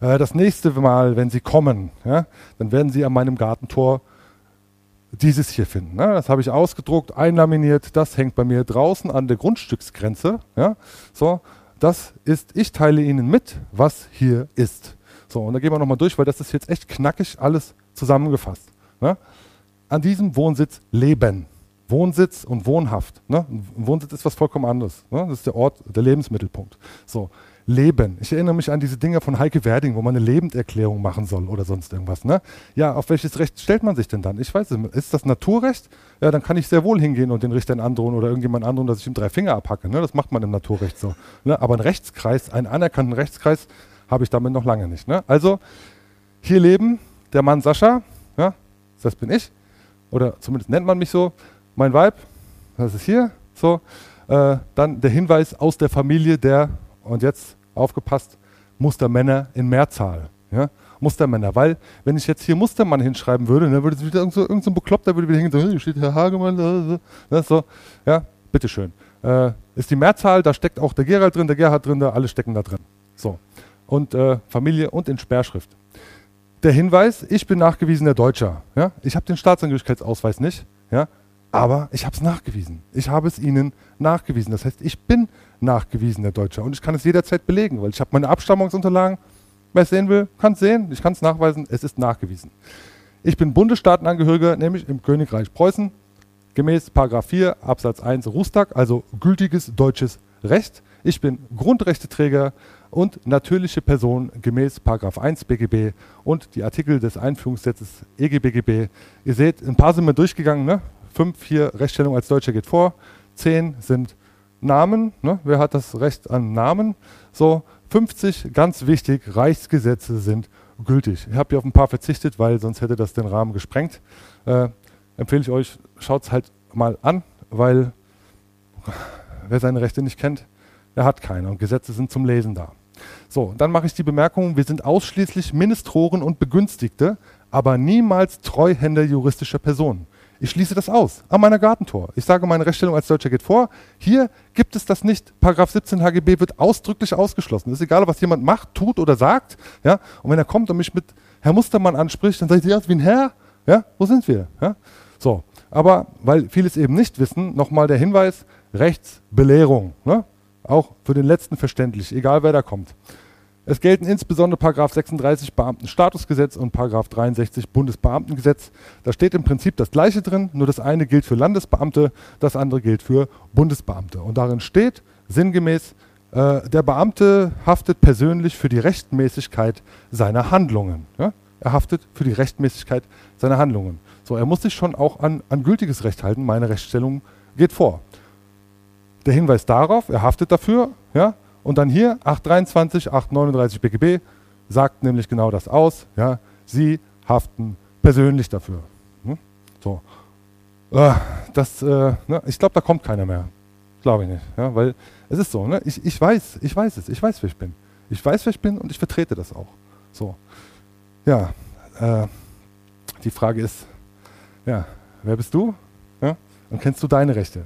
Äh, das nächste Mal, wenn sie kommen, ja, dann werden sie an meinem Gartentor dieses hier finden. Ne? Das habe ich ausgedruckt, einlaminiert, das hängt bei mir draußen an der Grundstücksgrenze. Ja? So, das ist, ich teile Ihnen mit, was hier ist. So, und da gehen wir nochmal durch, weil das ist jetzt echt knackig alles zusammengefasst. Ne? An diesem Wohnsitz leben. Wohnsitz und Wohnhaft. Ne? Wohnsitz ist was vollkommen anderes. Ne? Das ist der Ort, der Lebensmittelpunkt. So, Leben. Ich erinnere mich an diese Dinge von Heike Werding, wo man eine Lebenderklärung machen soll oder sonst irgendwas. Ne? Ja, auf welches Recht stellt man sich denn dann? Ich weiß es. Ist das Naturrecht? Ja, dann kann ich sehr wohl hingehen und den Richtern androhen oder irgendjemand androhen, dass ich ihm drei Finger abhacke. Ne? Das macht man im Naturrecht so. Ne? Aber ein Rechtskreis, einen anerkannten Rechtskreis, habe ich damit noch lange nicht. Ne? Also, hier leben der Mann Sascha, ja, das bin ich, oder zumindest nennt man mich so, mein Weib, das ist hier, so. Äh, dann der Hinweis aus der Familie der und jetzt aufgepasst, Mustermänner in Mehrzahl. Ja? Mustermänner, weil wenn ich jetzt hier Mustermann hinschreiben würde, dann würde es wieder irgend so, irgend so ein Bekloppter würde wieder hingehen, so, hier steht Herr Hagemann, so, so. ja, bitteschön. Äh, ist die Mehrzahl, da steckt auch der Gerald drin, der Gerhard drin, da alle stecken da drin. So. Und äh, Familie und in Sperrschrift. Der Hinweis, ich bin nachgewiesener Deutscher. Ja? Ich habe den Staatsangehörigkeitsausweis nicht, ja? aber ich habe es nachgewiesen. Ich habe es Ihnen nachgewiesen. Das heißt, ich bin nachgewiesener Deutscher. Und ich kann es jederzeit belegen, weil ich habe meine Abstammungsunterlagen. Wer es sehen will, kann es sehen. Ich kann es nachweisen. Es ist nachgewiesen. Ich bin Bundesstaatenangehöriger, nämlich im Königreich Preußen, gemäß 4 Absatz 1 Rustag, also gültiges deutsches Recht. Ich bin Grundrechteträger und natürliche Person gemäß 1 BGB und die Artikel des Einführungsgesetzes EGBGB. Ihr seht, ein paar sind wir durchgegangen. Ne? Fünf hier Rechtsstellung als Deutscher geht vor. Zehn sind Namen, ne? wer hat das Recht an Namen? So, 50, ganz wichtig, Reichsgesetze sind gültig. Ich habe hier auf ein paar verzichtet, weil sonst hätte das den Rahmen gesprengt. Äh, empfehle ich euch, schaut es halt mal an, weil wer seine Rechte nicht kennt, der hat keine und Gesetze sind zum Lesen da. So, dann mache ich die Bemerkung, wir sind ausschließlich Ministroren und Begünstigte, aber niemals Treuhänder juristischer Personen. Ich schließe das aus an meiner Gartentor. Ich sage, meine Rechtsstellung als Deutscher geht vor. Hier gibt es das nicht. Paragraph 17 HGB wird ausdrücklich ausgeschlossen. Es ist egal, was jemand macht, tut oder sagt. Ja? Und wenn er kommt und mich mit Herr Mustermann anspricht, dann sage ich, ja, wie ein Herr. Ja? Wo sind wir? Ja? So. Aber weil viele es eben nicht wissen, nochmal der Hinweis, Rechtsbelehrung. Ne? Auch für den Letzten verständlich, egal wer da kommt. Es gelten insbesondere Paragraph 36 Beamtenstatusgesetz und Paragraph 63 Bundesbeamtengesetz. Da steht im Prinzip das Gleiche drin, nur das eine gilt für Landesbeamte, das andere gilt für Bundesbeamte. Und darin steht sinngemäß, äh, der Beamte haftet persönlich für die Rechtmäßigkeit seiner Handlungen. Ja? Er haftet für die Rechtmäßigkeit seiner Handlungen. So, er muss sich schon auch an, an gültiges Recht halten. Meine Rechtsstellung geht vor. Der Hinweis darauf, er haftet dafür, ja, und dann hier 823, 839 BGB sagt nämlich genau das aus. Ja, Sie haften persönlich dafür. Hm? So. Äh, das, äh, ne, ich glaube, da kommt keiner mehr. Glaube ich nicht. Ja, weil es ist so, ne? ich, ich weiß, ich weiß es, ich weiß, wer ich bin. Ich weiß, wer ich bin und ich vertrete das auch. So. Ja, äh, die Frage ist, ja, wer bist du? Ja? Und kennst du deine Rechte?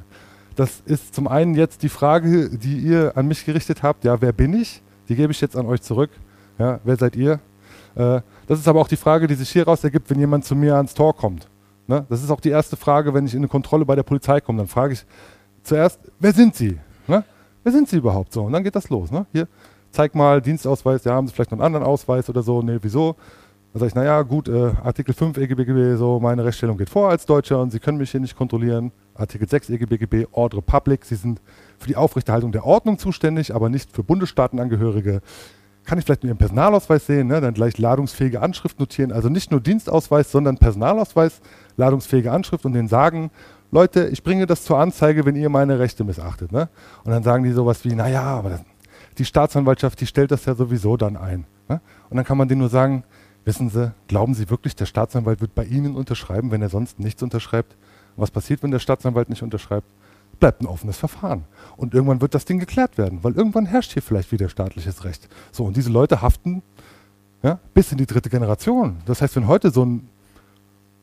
Das ist zum einen jetzt die Frage, die ihr an mich gerichtet habt, ja, wer bin ich? Die gebe ich jetzt an euch zurück. Ja, wer seid ihr? Äh, das ist aber auch die Frage, die sich hieraus ergibt, wenn jemand zu mir ans Tor kommt. Ne? Das ist auch die erste Frage, wenn ich in eine Kontrolle bei der Polizei komme. Dann frage ich zuerst, wer sind Sie? Ne? Wer sind Sie überhaupt so? Und dann geht das los. Ne? Hier, zeig mal Dienstausweis, ja, haben Sie vielleicht noch einen anderen Ausweis oder so? Nee, wieso? Dann sage ich, naja, gut, äh, Artikel 5 EGBGB, so meine Rechtsstellung geht vor als Deutscher und Sie können mich hier nicht kontrollieren. Artikel 6 EGBGB, Ordre Public, Sie sind für die Aufrechterhaltung der Ordnung zuständig, aber nicht für Bundesstaatenangehörige. Kann ich vielleicht nur Ihren Personalausweis sehen, ne? dann gleich ladungsfähige Anschrift notieren. Also nicht nur Dienstausweis, sondern Personalausweis, ladungsfähige Anschrift und denen sagen, Leute, ich bringe das zur Anzeige, wenn ihr meine Rechte missachtet. Ne? Und dann sagen die sowas wie, naja, aber das, die Staatsanwaltschaft, die stellt das ja sowieso dann ein. Ne? Und dann kann man denen nur sagen, Wissen Sie, glauben Sie wirklich, der Staatsanwalt wird bei Ihnen unterschreiben, wenn er sonst nichts unterschreibt? Was passiert, wenn der Staatsanwalt nicht unterschreibt? Bleibt ein offenes Verfahren. Und irgendwann wird das Ding geklärt werden, weil irgendwann herrscht hier vielleicht wieder staatliches Recht. So, und diese Leute haften ja, bis in die dritte Generation. Das heißt, wenn heute so ein,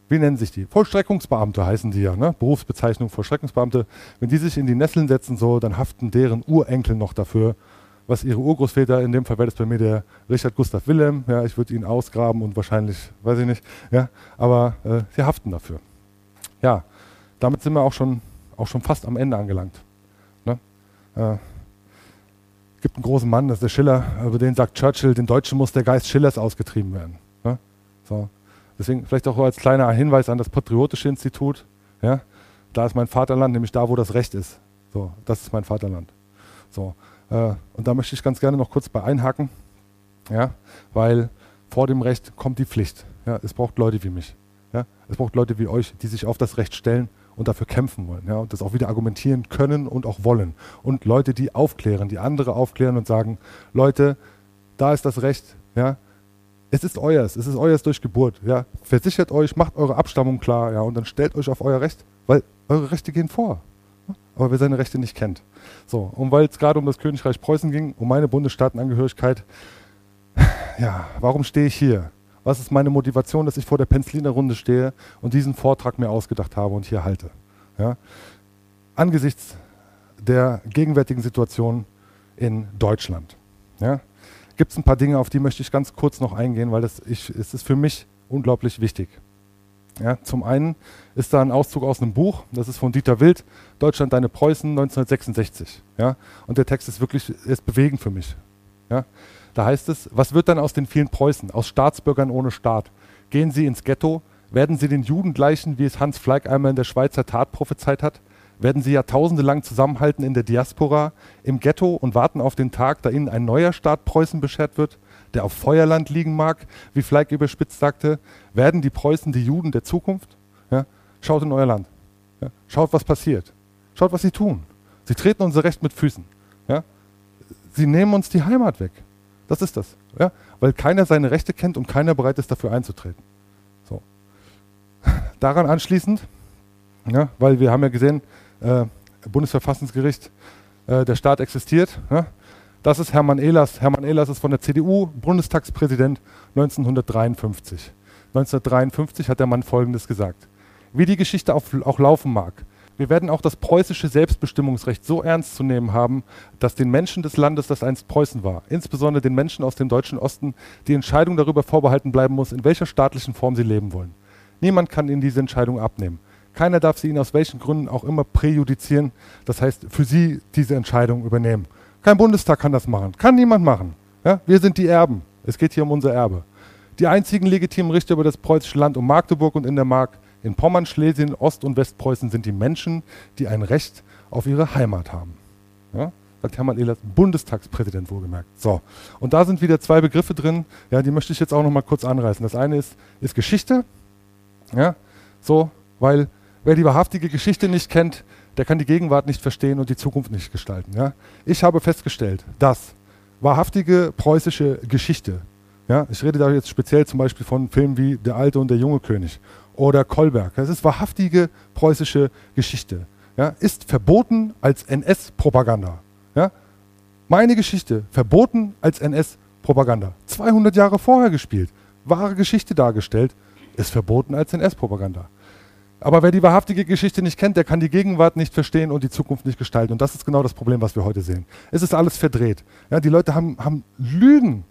wie nennen sich die? Vollstreckungsbeamte heißen die ja, ne? Berufsbezeichnung Vollstreckungsbeamte. Wenn die sich in die Nesseln setzen, so, dann haften deren Urenkel noch dafür, was ihre Urgroßväter, in dem Fall wäre das bei mir der Richard Gustav Wilhelm, ja, ich würde ihn ausgraben und wahrscheinlich, weiß ich nicht, ja, aber äh, sie haften dafür. Ja, damit sind wir auch schon, auch schon fast am Ende angelangt. Ne? Äh, gibt einen großen Mann, das ist der Schiller, über den sagt Churchill, den Deutschen muss der Geist Schillers ausgetrieben werden. Ne? So. Deswegen vielleicht auch als kleiner Hinweis an das Patriotische Institut. Ja? Da ist mein Vaterland, nämlich da, wo das Recht ist. So, das ist mein Vaterland. So. Äh, und da möchte ich ganz gerne noch kurz bei einhaken, ja, weil vor dem Recht kommt die Pflicht. Ja, es braucht Leute wie mich. Ja, es braucht Leute wie euch, die sich auf das Recht stellen und dafür kämpfen wollen. Ja, und das auch wieder argumentieren können und auch wollen. Und Leute, die aufklären, die andere aufklären und sagen, Leute, da ist das Recht, ja, es ist euers, es ist euers durch Geburt. Ja. Versichert euch, macht eure Abstammung klar, ja, und dann stellt euch auf euer Recht, weil eure Rechte gehen vor. Aber wer seine Rechte nicht kennt. So, und weil es gerade um das Königreich Preußen ging, um meine Bundesstaatenangehörigkeit, ja, warum stehe ich hier? Was ist meine Motivation, dass ich vor der Runde stehe und diesen Vortrag mir ausgedacht habe und hier halte? Ja? Angesichts der gegenwärtigen Situation in Deutschland ja, gibt es ein paar Dinge, auf die möchte ich ganz kurz noch eingehen, weil das ich, es ist für mich unglaublich wichtig. Ja, zum einen ist da ein Auszug aus einem Buch, das ist von Dieter Wild, Deutschland, deine Preußen, 1966. Ja, und der Text ist wirklich ist bewegend für mich. Ja, da heißt es, was wird dann aus den vielen Preußen, aus Staatsbürgern ohne Staat? Gehen sie ins Ghetto? Werden sie den Juden gleichen, wie es Hans Fleig einmal in der Schweizer Tat prophezeit hat? Werden sie jahrtausende lang zusammenhalten in der Diaspora, im Ghetto und warten auf den Tag, da ihnen ein neuer Staat Preußen beschert wird? der auf Feuerland liegen mag, wie Fleig überspitzt sagte, werden die Preußen die Juden der Zukunft? Ja? Schaut in euer Land. Ja? Schaut, was passiert. Schaut, was sie tun. Sie treten unser Recht mit Füßen. Ja? Sie nehmen uns die Heimat weg. Das ist das. Ja? Weil keiner seine Rechte kennt und keiner bereit ist, dafür einzutreten. So. Daran anschließend, ja, weil wir haben ja gesehen, äh, Bundesverfassungsgericht, äh, der Staat existiert. Ja? Das ist Hermann Ehlers. Hermann Ehlers ist von der CDU Bundestagspräsident 1953. 1953 hat der Mann Folgendes gesagt. Wie die Geschichte auch laufen mag, wir werden auch das preußische Selbstbestimmungsrecht so ernst zu nehmen haben, dass den Menschen des Landes, das einst Preußen war, insbesondere den Menschen aus dem deutschen Osten, die Entscheidung darüber vorbehalten bleiben muss, in welcher staatlichen Form sie leben wollen. Niemand kann ihnen diese Entscheidung abnehmen. Keiner darf sie ihnen aus welchen Gründen auch immer präjudizieren, das heißt für sie diese Entscheidung übernehmen. Kein Bundestag kann das machen, kann niemand machen. Ja? Wir sind die Erben. Es geht hier um unser Erbe. Die einzigen legitimen Richter über das preußische Land um Magdeburg und in der Mark in Pommern, Schlesien, Ost- und Westpreußen sind die Menschen, die ein Recht auf ihre Heimat haben. Ja? Sagt Hermann Ehlers, Bundestagspräsident wohlgemerkt. So, und da sind wieder zwei Begriffe drin, ja, die möchte ich jetzt auch noch mal kurz anreißen. Das eine ist, ist Geschichte, ja, so, weil wer die wahrhaftige Geschichte nicht kennt, der kann die Gegenwart nicht verstehen und die Zukunft nicht gestalten. Ja? Ich habe festgestellt, dass wahrhaftige preußische Geschichte, ja, ich rede da jetzt speziell zum Beispiel von Filmen wie Der alte und der junge König oder Kolberg. Das ist wahrhaftige preußische Geschichte. Ja, ist verboten als NS-Propaganda. Ja? Meine Geschichte verboten als NS-Propaganda. 200 Jahre vorher gespielt, wahre Geschichte dargestellt, ist verboten als NS-Propaganda. Aber wer die wahrhaftige Geschichte nicht kennt, der kann die Gegenwart nicht verstehen und die Zukunft nicht gestalten. Und das ist genau das Problem, was wir heute sehen. Es ist alles verdreht. Ja, die Leute haben, haben Lügen,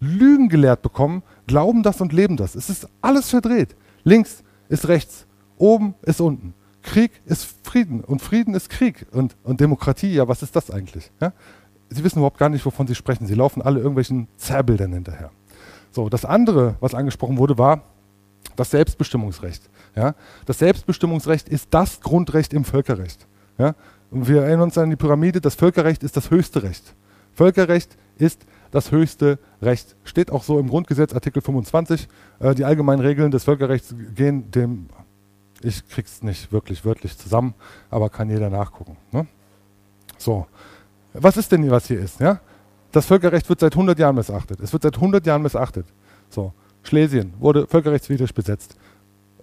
Lügen gelehrt bekommen, glauben das und leben das. Es ist alles verdreht. Links ist rechts, oben ist unten. Krieg ist Frieden und Frieden ist Krieg. Und, und Demokratie, ja, was ist das eigentlich? Ja? Sie wissen überhaupt gar nicht, wovon Sie sprechen. Sie laufen alle irgendwelchen Zerrbildern hinterher. So, das andere, was angesprochen wurde, war das Selbstbestimmungsrecht. Ja? Das Selbstbestimmungsrecht ist das Grundrecht im Völkerrecht. Ja? Und wir erinnern uns an die Pyramide, das Völkerrecht ist das höchste Recht. Völkerrecht ist das höchste Recht. Steht auch so im Grundgesetz, Artikel 25. Äh, die allgemeinen Regeln des Völkerrechts gehen dem, ich krieg's nicht wirklich wörtlich zusammen, aber kann jeder nachgucken. Ne? So, was ist denn, was hier ist? Ja? Das Völkerrecht wird seit 100 Jahren missachtet. Es wird seit 100 Jahren missachtet. So, Schlesien wurde völkerrechtswidrig besetzt.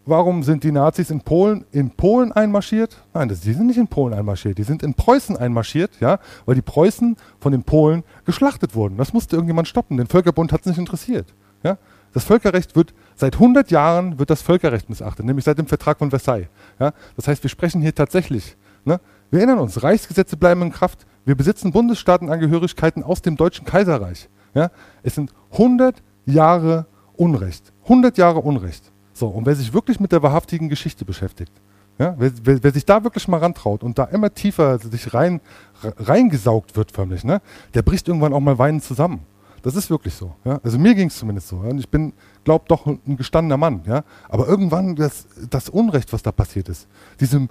Warum sind die Nazis in Polen, in Polen einmarschiert? Nein, das, die sind nicht in Polen einmarschiert, die sind in Preußen einmarschiert, ja, weil die Preußen von den Polen geschlachtet wurden. Das musste irgendjemand stoppen. Den Völkerbund hat es nicht interessiert. Ja. Das Völkerrecht wird seit 100 Jahren wird das Völkerrecht missachtet, nämlich seit dem Vertrag von Versailles. Ja. Das heißt, wir sprechen hier tatsächlich. Ne, wir erinnern uns, Reichsgesetze bleiben in Kraft. Wir besitzen Bundesstaatenangehörigkeiten aus dem Deutschen Kaiserreich. Ja. Es sind 100 Jahre Unrecht. 100 Jahre Unrecht. So, und wer sich wirklich mit der wahrhaftigen Geschichte beschäftigt, ja, wer, wer, wer, sich da wirklich mal rantraut und da immer tiefer sich rein, reingesaugt wird förmlich, ne, der bricht irgendwann auch mal weinend zusammen. Das ist wirklich so. Ja? Also mir ging es zumindest so. Ja? Und ich bin, glaube doch, ein gestandener Mann. Ja? Aber irgendwann das, das Unrecht, was da passiert ist, diese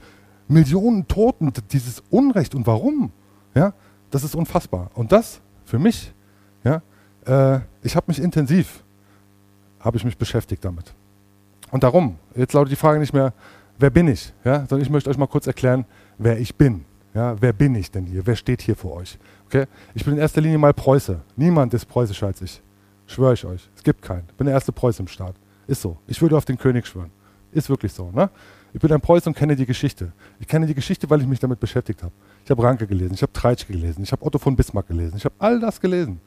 Millionen Toten, dieses Unrecht und warum, ja, das ist unfassbar. Und das für mich, ja, äh, ich habe mich intensiv, habe ich mich beschäftigt damit. Und darum, jetzt lautet die Frage nicht mehr, wer bin ich? Ja, sondern ich möchte euch mal kurz erklären, wer ich bin. Ja, wer bin ich denn hier? Wer steht hier vor euch? Okay? Ich bin in erster Linie mal Preuße. Niemand ist preußischer als ich. Schwöre ich euch. Es gibt keinen. Ich bin der erste Preuße im Staat. Ist so. Ich würde auf den König schwören. Ist wirklich so. Ne? Ich bin ein Preuße und kenne die Geschichte. Ich kenne die Geschichte, weil ich mich damit beschäftigt habe. Ich habe Ranke gelesen, ich habe Treitschke gelesen, ich habe Otto von Bismarck gelesen, ich habe all das gelesen.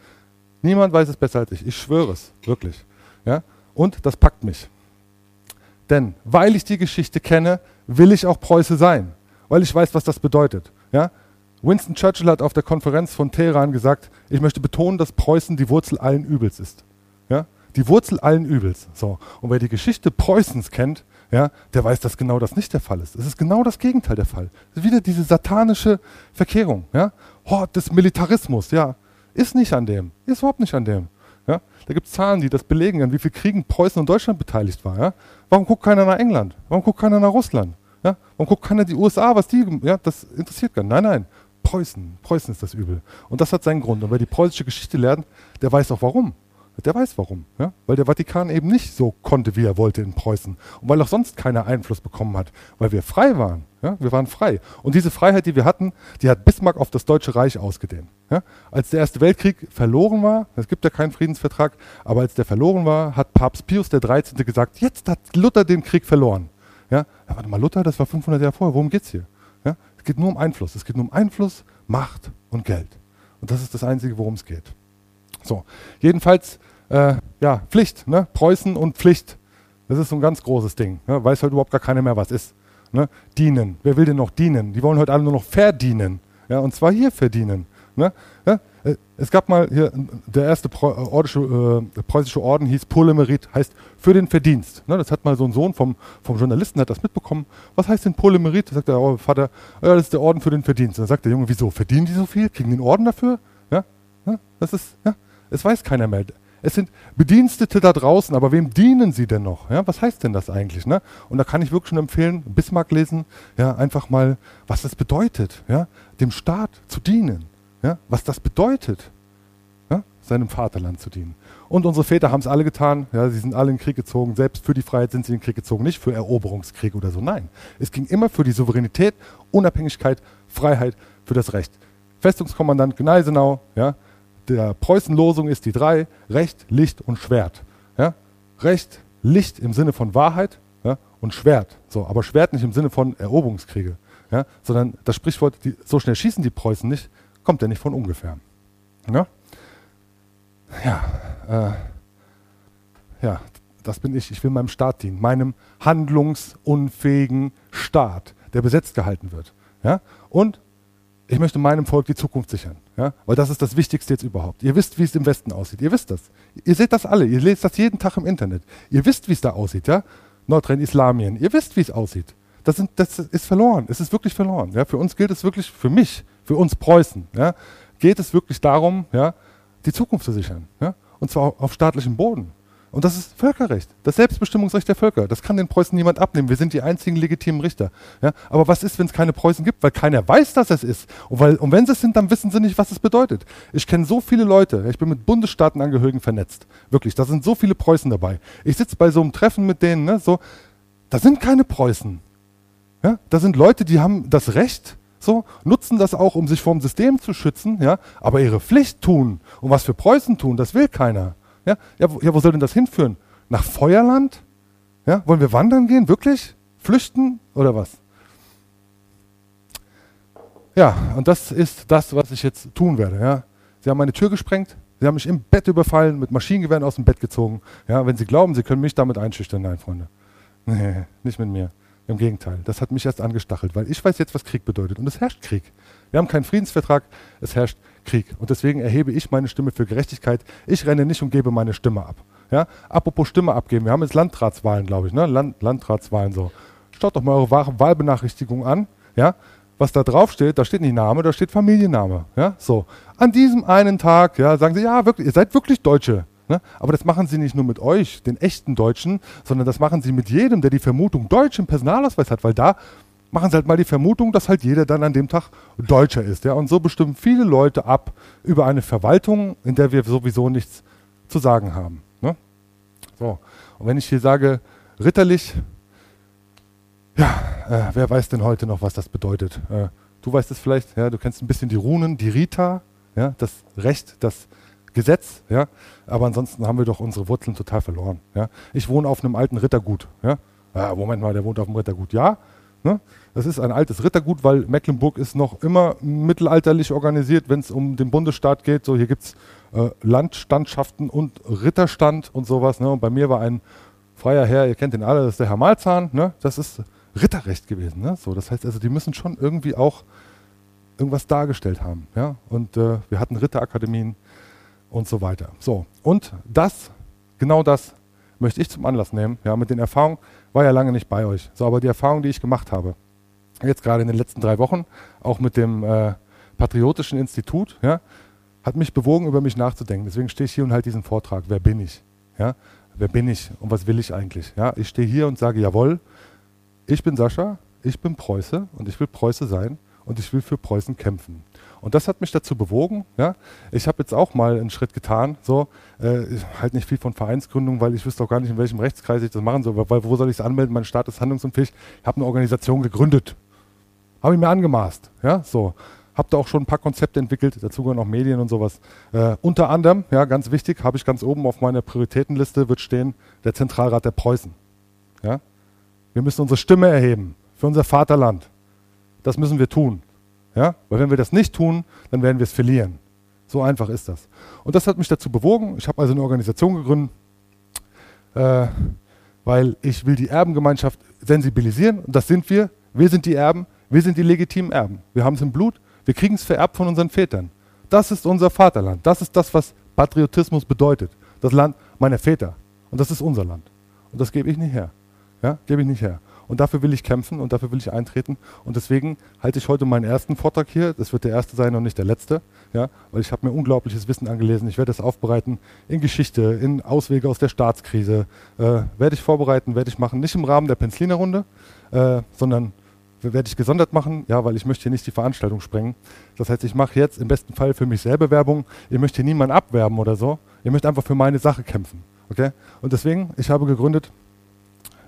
Niemand weiß es besser als ich. Ich schwöre es, wirklich. Ja? Und das packt mich. Denn weil ich die Geschichte kenne, will ich auch Preuße sein, weil ich weiß, was das bedeutet. Ja? Winston Churchill hat auf der Konferenz von Teheran gesagt, ich möchte betonen, dass Preußen die Wurzel allen Übels ist. Ja? Die Wurzel allen Übels. So. Und wer die Geschichte Preußens kennt, ja, der weiß, dass genau das nicht der Fall ist. Es ist genau das Gegenteil der Fall. Wieder diese satanische Verkehrung. Ja? Hort des Militarismus, ja, ist nicht an dem. Ist überhaupt nicht an dem. Ja? Da gibt es Zahlen, die das belegen, an wie viel Kriegen Preußen und Deutschland beteiligt war. Ja? Warum guckt keiner nach England? Warum guckt keiner nach Russland? Ja? Warum guckt keiner die USA, was die, ja, das interessiert keinen. Nein, nein, Preußen, Preußen ist das Übel. Und das hat seinen Grund. Und wer die preußische Geschichte lernt, der weiß auch warum. Der weiß warum. Ja? Weil der Vatikan eben nicht so konnte, wie er wollte in Preußen. Und weil auch sonst keiner Einfluss bekommen hat. Weil wir frei waren. Ja? Wir waren frei. Und diese Freiheit, die wir hatten, die hat Bismarck auf das Deutsche Reich ausgedehnt. Ja? Als der Erste Weltkrieg verloren war, es gibt ja keinen Friedensvertrag, aber als der verloren war, hat Papst Pius XIII. gesagt, jetzt hat Luther den Krieg verloren. Ja? ja warte mal, Luther, das war 500 Jahre vorher. Worum geht es hier? Ja? Es geht nur um Einfluss. Es geht nur um Einfluss, Macht und Geld. Und das ist das Einzige, worum es geht. So, jedenfalls, äh, ja, Pflicht, ne? Preußen und Pflicht. Das ist so ein ganz großes Ding. Ne? Weiß heute überhaupt gar keiner mehr, was ist. Ne? Dienen. Wer will denn noch dienen? Die wollen heute alle nur noch verdienen. Ja, und zwar hier verdienen. Ne? Ja? Äh, es gab mal hier, der erste äh, ordische, äh, preußische Orden hieß Polymerit, heißt für den Verdienst. Ne? Das hat mal so ein Sohn vom, vom Journalisten, hat das mitbekommen. Was heißt denn Polymerit? Da sagt der oh, Vater, ja, das ist der Orden für den Verdienst. Dann sagt der Junge, wieso, verdienen die so viel? Kriegen den Orden dafür? Ja? ja? Das ist, ja, es weiß keiner mehr. Es sind Bedienstete da draußen, aber wem dienen sie denn noch? Ja, was heißt denn das eigentlich? Ne? Und da kann ich wirklich schon empfehlen, Bismarck lesen, ja, einfach mal, was das bedeutet, ja, dem Staat zu dienen, ja, was das bedeutet, ja, seinem Vaterland zu dienen. Und unsere Väter haben es alle getan, ja, sie sind alle in den Krieg gezogen, selbst für die Freiheit sind sie in den Krieg gezogen, nicht für Eroberungskrieg oder so, nein. Es ging immer für die Souveränität, Unabhängigkeit, Freiheit, für das Recht. Festungskommandant Gneisenau, ja, der Preußenlosung ist die drei, Recht, Licht und Schwert. Ja? Recht, Licht im Sinne von Wahrheit ja? und Schwert. So, aber Schwert nicht im Sinne von Eroberungskriege, ja? sondern das Sprichwort, die, so schnell schießen die Preußen nicht, kommt ja nicht von ungefähr. Ja, ja, äh, ja das bin ich. Ich will meinem Staat dienen, meinem handlungsunfähigen Staat, der besetzt gehalten wird. Ja? Und ich möchte meinem Volk die Zukunft sichern. Ja? Weil das ist das Wichtigste jetzt überhaupt. Ihr wisst, wie es im Westen aussieht. Ihr wisst das. Ihr seht das alle. Ihr lest das jeden Tag im Internet. Ihr wisst, wie es da aussieht. Ja? Nordrhein-Islamien. Ihr wisst, wie es aussieht. Das, sind, das, ist verloren. Es ist wirklich verloren. Ja? Für uns gilt es wirklich, für mich, für uns Preußen, ja? geht es wirklich darum, ja? die Zukunft zu sichern. Ja? Und zwar auf staatlichem Boden. Und das ist Völkerrecht, das Selbstbestimmungsrecht der Völker. Das kann den Preußen niemand abnehmen. Wir sind die einzigen legitimen Richter. Ja? Aber was ist, wenn es keine Preußen gibt? Weil keiner weiß, dass es ist. Und, weil, und wenn sie es sind, dann wissen sie nicht, was es bedeutet. Ich kenne so viele Leute. Ich bin mit Bundesstaatenangehörigen vernetzt. Wirklich, da sind so viele Preußen dabei. Ich sitze bei so einem Treffen mit denen. Ne, so, da sind keine Preußen. Ja? Da sind Leute, die haben das Recht, so, nutzen das auch, um sich vom System zu schützen, ja, aber ihre Pflicht tun und was für Preußen tun, das will keiner. Ja, ja, wo, ja, wo soll denn das hinführen? Nach Feuerland? Ja, wollen wir wandern gehen? Wirklich? Flüchten oder was? Ja, und das ist das, was ich jetzt tun werde. Ja. Sie haben meine Tür gesprengt, Sie haben mich im Bett überfallen, mit Maschinengewehren aus dem Bett gezogen. Ja, wenn Sie glauben, Sie können mich damit einschüchtern, nein, Freunde. Nee, nicht mit mir. Im Gegenteil, das hat mich erst angestachelt, weil ich weiß jetzt, was Krieg bedeutet. Und es herrscht Krieg. Wir haben keinen Friedensvertrag, es herrscht Krieg. Und deswegen erhebe ich meine Stimme für Gerechtigkeit. Ich renne nicht und gebe meine Stimme ab. Ja? Apropos Stimme abgeben, wir haben jetzt Landratswahlen, glaube ich, ne? Land, Landratswahlen so. Schaut doch mal eure Wahlbenachrichtigung an. Ja? Was da drauf steht, da steht nicht Name, da steht Familienname. Ja? So. An diesem einen Tag ja, sagen sie, ja, wirklich, ihr seid wirklich Deutsche. Ne? Aber das machen sie nicht nur mit euch, den echten Deutschen, sondern das machen sie mit jedem, der die Vermutung Deutsch im Personalausweis hat, weil da machen sie halt mal die Vermutung, dass halt jeder dann an dem Tag Deutscher ist. Ja? Und so bestimmen viele Leute ab über eine Verwaltung, in der wir sowieso nichts zu sagen haben. Ne? So. Und wenn ich hier sage, ritterlich, ja, äh, wer weiß denn heute noch, was das bedeutet? Äh, du weißt es vielleicht, ja, du kennst ein bisschen die Runen, die Rita, ja, das Recht, das Gesetz, ja, aber ansonsten haben wir doch unsere Wurzeln total verloren. Ja. Ich wohne auf einem alten Rittergut. Ja. ja Moment mal, der wohnt auf dem Rittergut. Ja, Ne? Das ist ein altes Rittergut, weil Mecklenburg ist noch immer mittelalterlich organisiert, wenn es um den Bundesstaat geht. So, hier gibt es äh, Landstandschaften und Ritterstand und sowas. Ne? Und bei mir war ein freier Herr, ihr kennt den alle, das ist der Herr Malzahn. Ne? Das ist Ritterrecht gewesen. Ne? So, das heißt also, die müssen schon irgendwie auch irgendwas dargestellt haben. Ja? Und äh, wir hatten Ritterakademien und so weiter. So, und das, genau das möchte ich zum Anlass nehmen, ja, mit den Erfahrungen, war ja lange nicht bei euch. So, aber die Erfahrung, die ich gemacht habe, jetzt gerade in den letzten drei Wochen, auch mit dem äh, Patriotischen Institut, ja, hat mich bewogen, über mich nachzudenken. Deswegen stehe ich hier und halte diesen Vortrag. Wer bin ich? Ja? Wer bin ich und was will ich eigentlich? Ja? Ich stehe hier und sage, jawohl, ich bin Sascha, ich bin Preuße und ich will Preuße sein und ich will für Preußen kämpfen. Und das hat mich dazu bewogen. Ja? Ich habe jetzt auch mal einen Schritt getan. So, äh, halt nicht viel von Vereinsgründung, weil ich wüsste auch gar nicht, in welchem Rechtskreis ich das machen soll. Weil wo soll ich es anmelden? Mein Staat ist handlungsunfähig. Ich habe eine Organisation gegründet. Habe ich mir angemaßt. Ja, so. Habe da auch schon ein paar Konzepte entwickelt, dazu gehören auch Medien und sowas. Äh, unter anderem, ja, ganz wichtig, habe ich ganz oben auf meiner Prioritätenliste wird stehen, der Zentralrat der Preußen. Ja? Wir müssen unsere Stimme erheben für unser Vaterland. Das müssen wir tun. Ja? Weil wenn wir das nicht tun, dann werden wir es verlieren. So einfach ist das. Und das hat mich dazu bewogen. Ich habe also eine Organisation gegründet. Äh, weil ich will die Erbengemeinschaft sensibilisieren und das sind wir. Wir sind die Erben, wir sind die legitimen Erben. Wir haben es im Blut, wir kriegen es vererbt von unseren Vätern. Das ist unser Vaterland. Das ist das, was Patriotismus bedeutet. Das Land meiner Väter. Und das ist unser Land. Und das gebe ich nicht her. Ja, gebe ich nicht her. Und dafür will ich kämpfen und dafür will ich eintreten. Und deswegen halte ich heute meinen ersten Vortrag hier. Das wird der erste sein und nicht der letzte. Ja, weil ich habe mir unglaubliches Wissen angelesen. Ich werde das aufbereiten in Geschichte, in Auswege aus der Staatskrise. Äh, werde ich vorbereiten, werde ich machen. Nicht im Rahmen der Penzliner-Runde, äh, sondern werde ich gesondert machen, ja, weil ich möchte hier nicht die Veranstaltung sprengen. Das heißt, ich mache jetzt im besten Fall für mich selber Werbung. Ich möchte hier niemanden abwerben oder so. Ich möchte einfach für meine Sache kämpfen. Okay? Und deswegen, ich habe gegründet,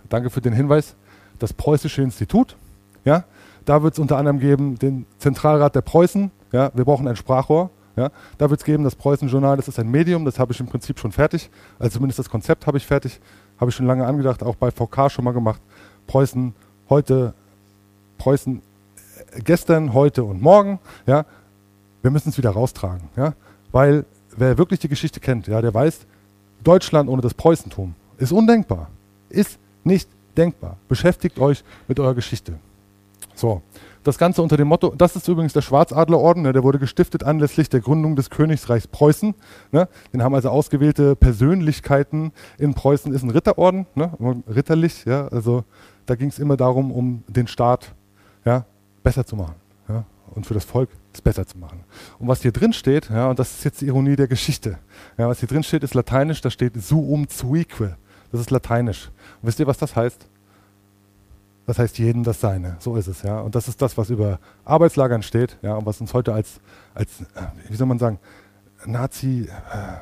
danke für den Hinweis, das Preußische Institut. Ja? Da wird es unter anderem geben den Zentralrat der Preußen. Ja? Wir brauchen ein Sprachrohr. Ja? Da wird es geben das Preußen-Journal, das ist ein Medium, das habe ich im Prinzip schon fertig. Also zumindest das Konzept habe ich fertig. Habe ich schon lange angedacht, auch bei VK schon mal gemacht. Preußen heute, Preußen äh, gestern, heute und morgen. Ja? Wir müssen es wieder raustragen. Ja? Weil wer wirklich die Geschichte kennt, ja, der weiß, Deutschland ohne das Preußentum ist undenkbar. Ist nicht denkbar. Beschäftigt euch mit eurer Geschichte. So, das Ganze unter dem Motto, das ist übrigens der Schwarzadlerorden, ne, der wurde gestiftet anlässlich der Gründung des Königsreichs Preußen. Ne, den haben also ausgewählte Persönlichkeiten in Preußen, ist ein Ritterorden, ne, ritterlich, ja, also da ging es immer darum, um den Staat ja, besser zu machen ja, und für das Volk es besser zu machen. Und was hier drin steht, ja, und das ist jetzt die Ironie der Geschichte, ja, was hier drin steht, ist lateinisch, da steht suum cuique, das ist lateinisch. Und wisst ihr, was das heißt? Das heißt jedem das Seine. So ist es, ja. Und das ist das, was über Arbeitslagern steht, ja, und was uns heute als, als äh, wie soll man sagen, Nazi äh,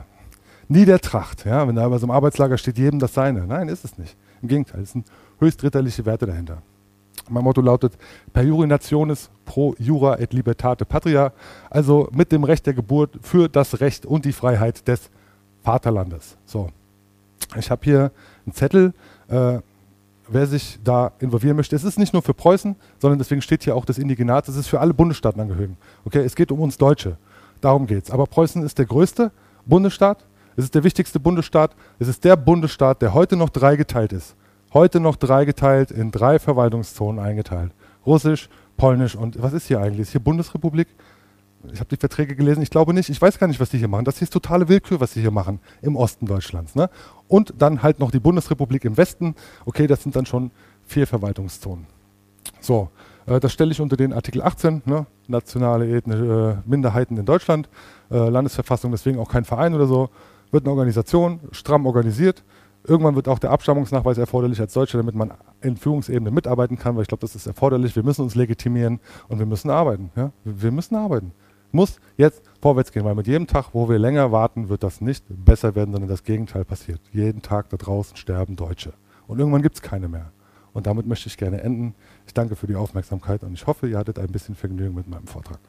Niedertracht, ja, wenn da über so einem Arbeitslager steht, jedem das Seine. Nein, ist es nicht. Im Gegenteil, es sind höchstritterliche Werte dahinter. Mein Motto lautet per juri nationis pro jura et libertate patria, also mit dem Recht der Geburt für das Recht und die Freiheit des Vaterlandes. So, ich habe hier einen Zettel, äh, wer sich da involvieren möchte. Es ist nicht nur für Preußen, sondern deswegen steht hier auch das Indigenat. Es ist für alle Bundesstaatenangehörigen. Okay, es geht um uns Deutsche. Darum geht es. Aber Preußen ist der größte Bundesstaat. Es ist der wichtigste Bundesstaat. Es ist der Bundesstaat, der heute noch dreigeteilt ist. Heute noch dreigeteilt in drei Verwaltungszonen eingeteilt. Russisch, Polnisch und was ist hier eigentlich? Ist hier Bundesrepublik? ich habe die Verträge gelesen, ich glaube nicht, ich weiß gar nicht, was die hier machen. Das hier ist totale Willkür, was sie hier machen im Osten Deutschlands. Ne? Und dann halt noch die Bundesrepublik im Westen. Okay, das sind dann schon vier Verwaltungszonen. So, äh, das stelle ich unter den Artikel 18, ne? nationale ethnische äh, Minderheiten in Deutschland, äh, Landesverfassung, deswegen auch kein Verein oder so. Wird eine Organisation, stramm organisiert. Irgendwann wird auch der Abstammungsnachweis erforderlich als Deutscher, damit man in Führungsebene mitarbeiten kann, weil ich glaube, das ist erforderlich. Wir müssen uns legitimieren und wir müssen arbeiten. Ja? Wir müssen arbeiten. Muss jetzt vorwärts gehen, weil mit jedem Tag, wo wir länger warten, wird das nicht besser werden, sondern das Gegenteil passiert. Jeden Tag da draußen sterben Deutsche. Und irgendwann gibt es keine mehr. Und damit möchte ich gerne enden. Ich danke für die Aufmerksamkeit und ich hoffe, ihr hattet ein bisschen Vergnügen mit meinem Vortrag.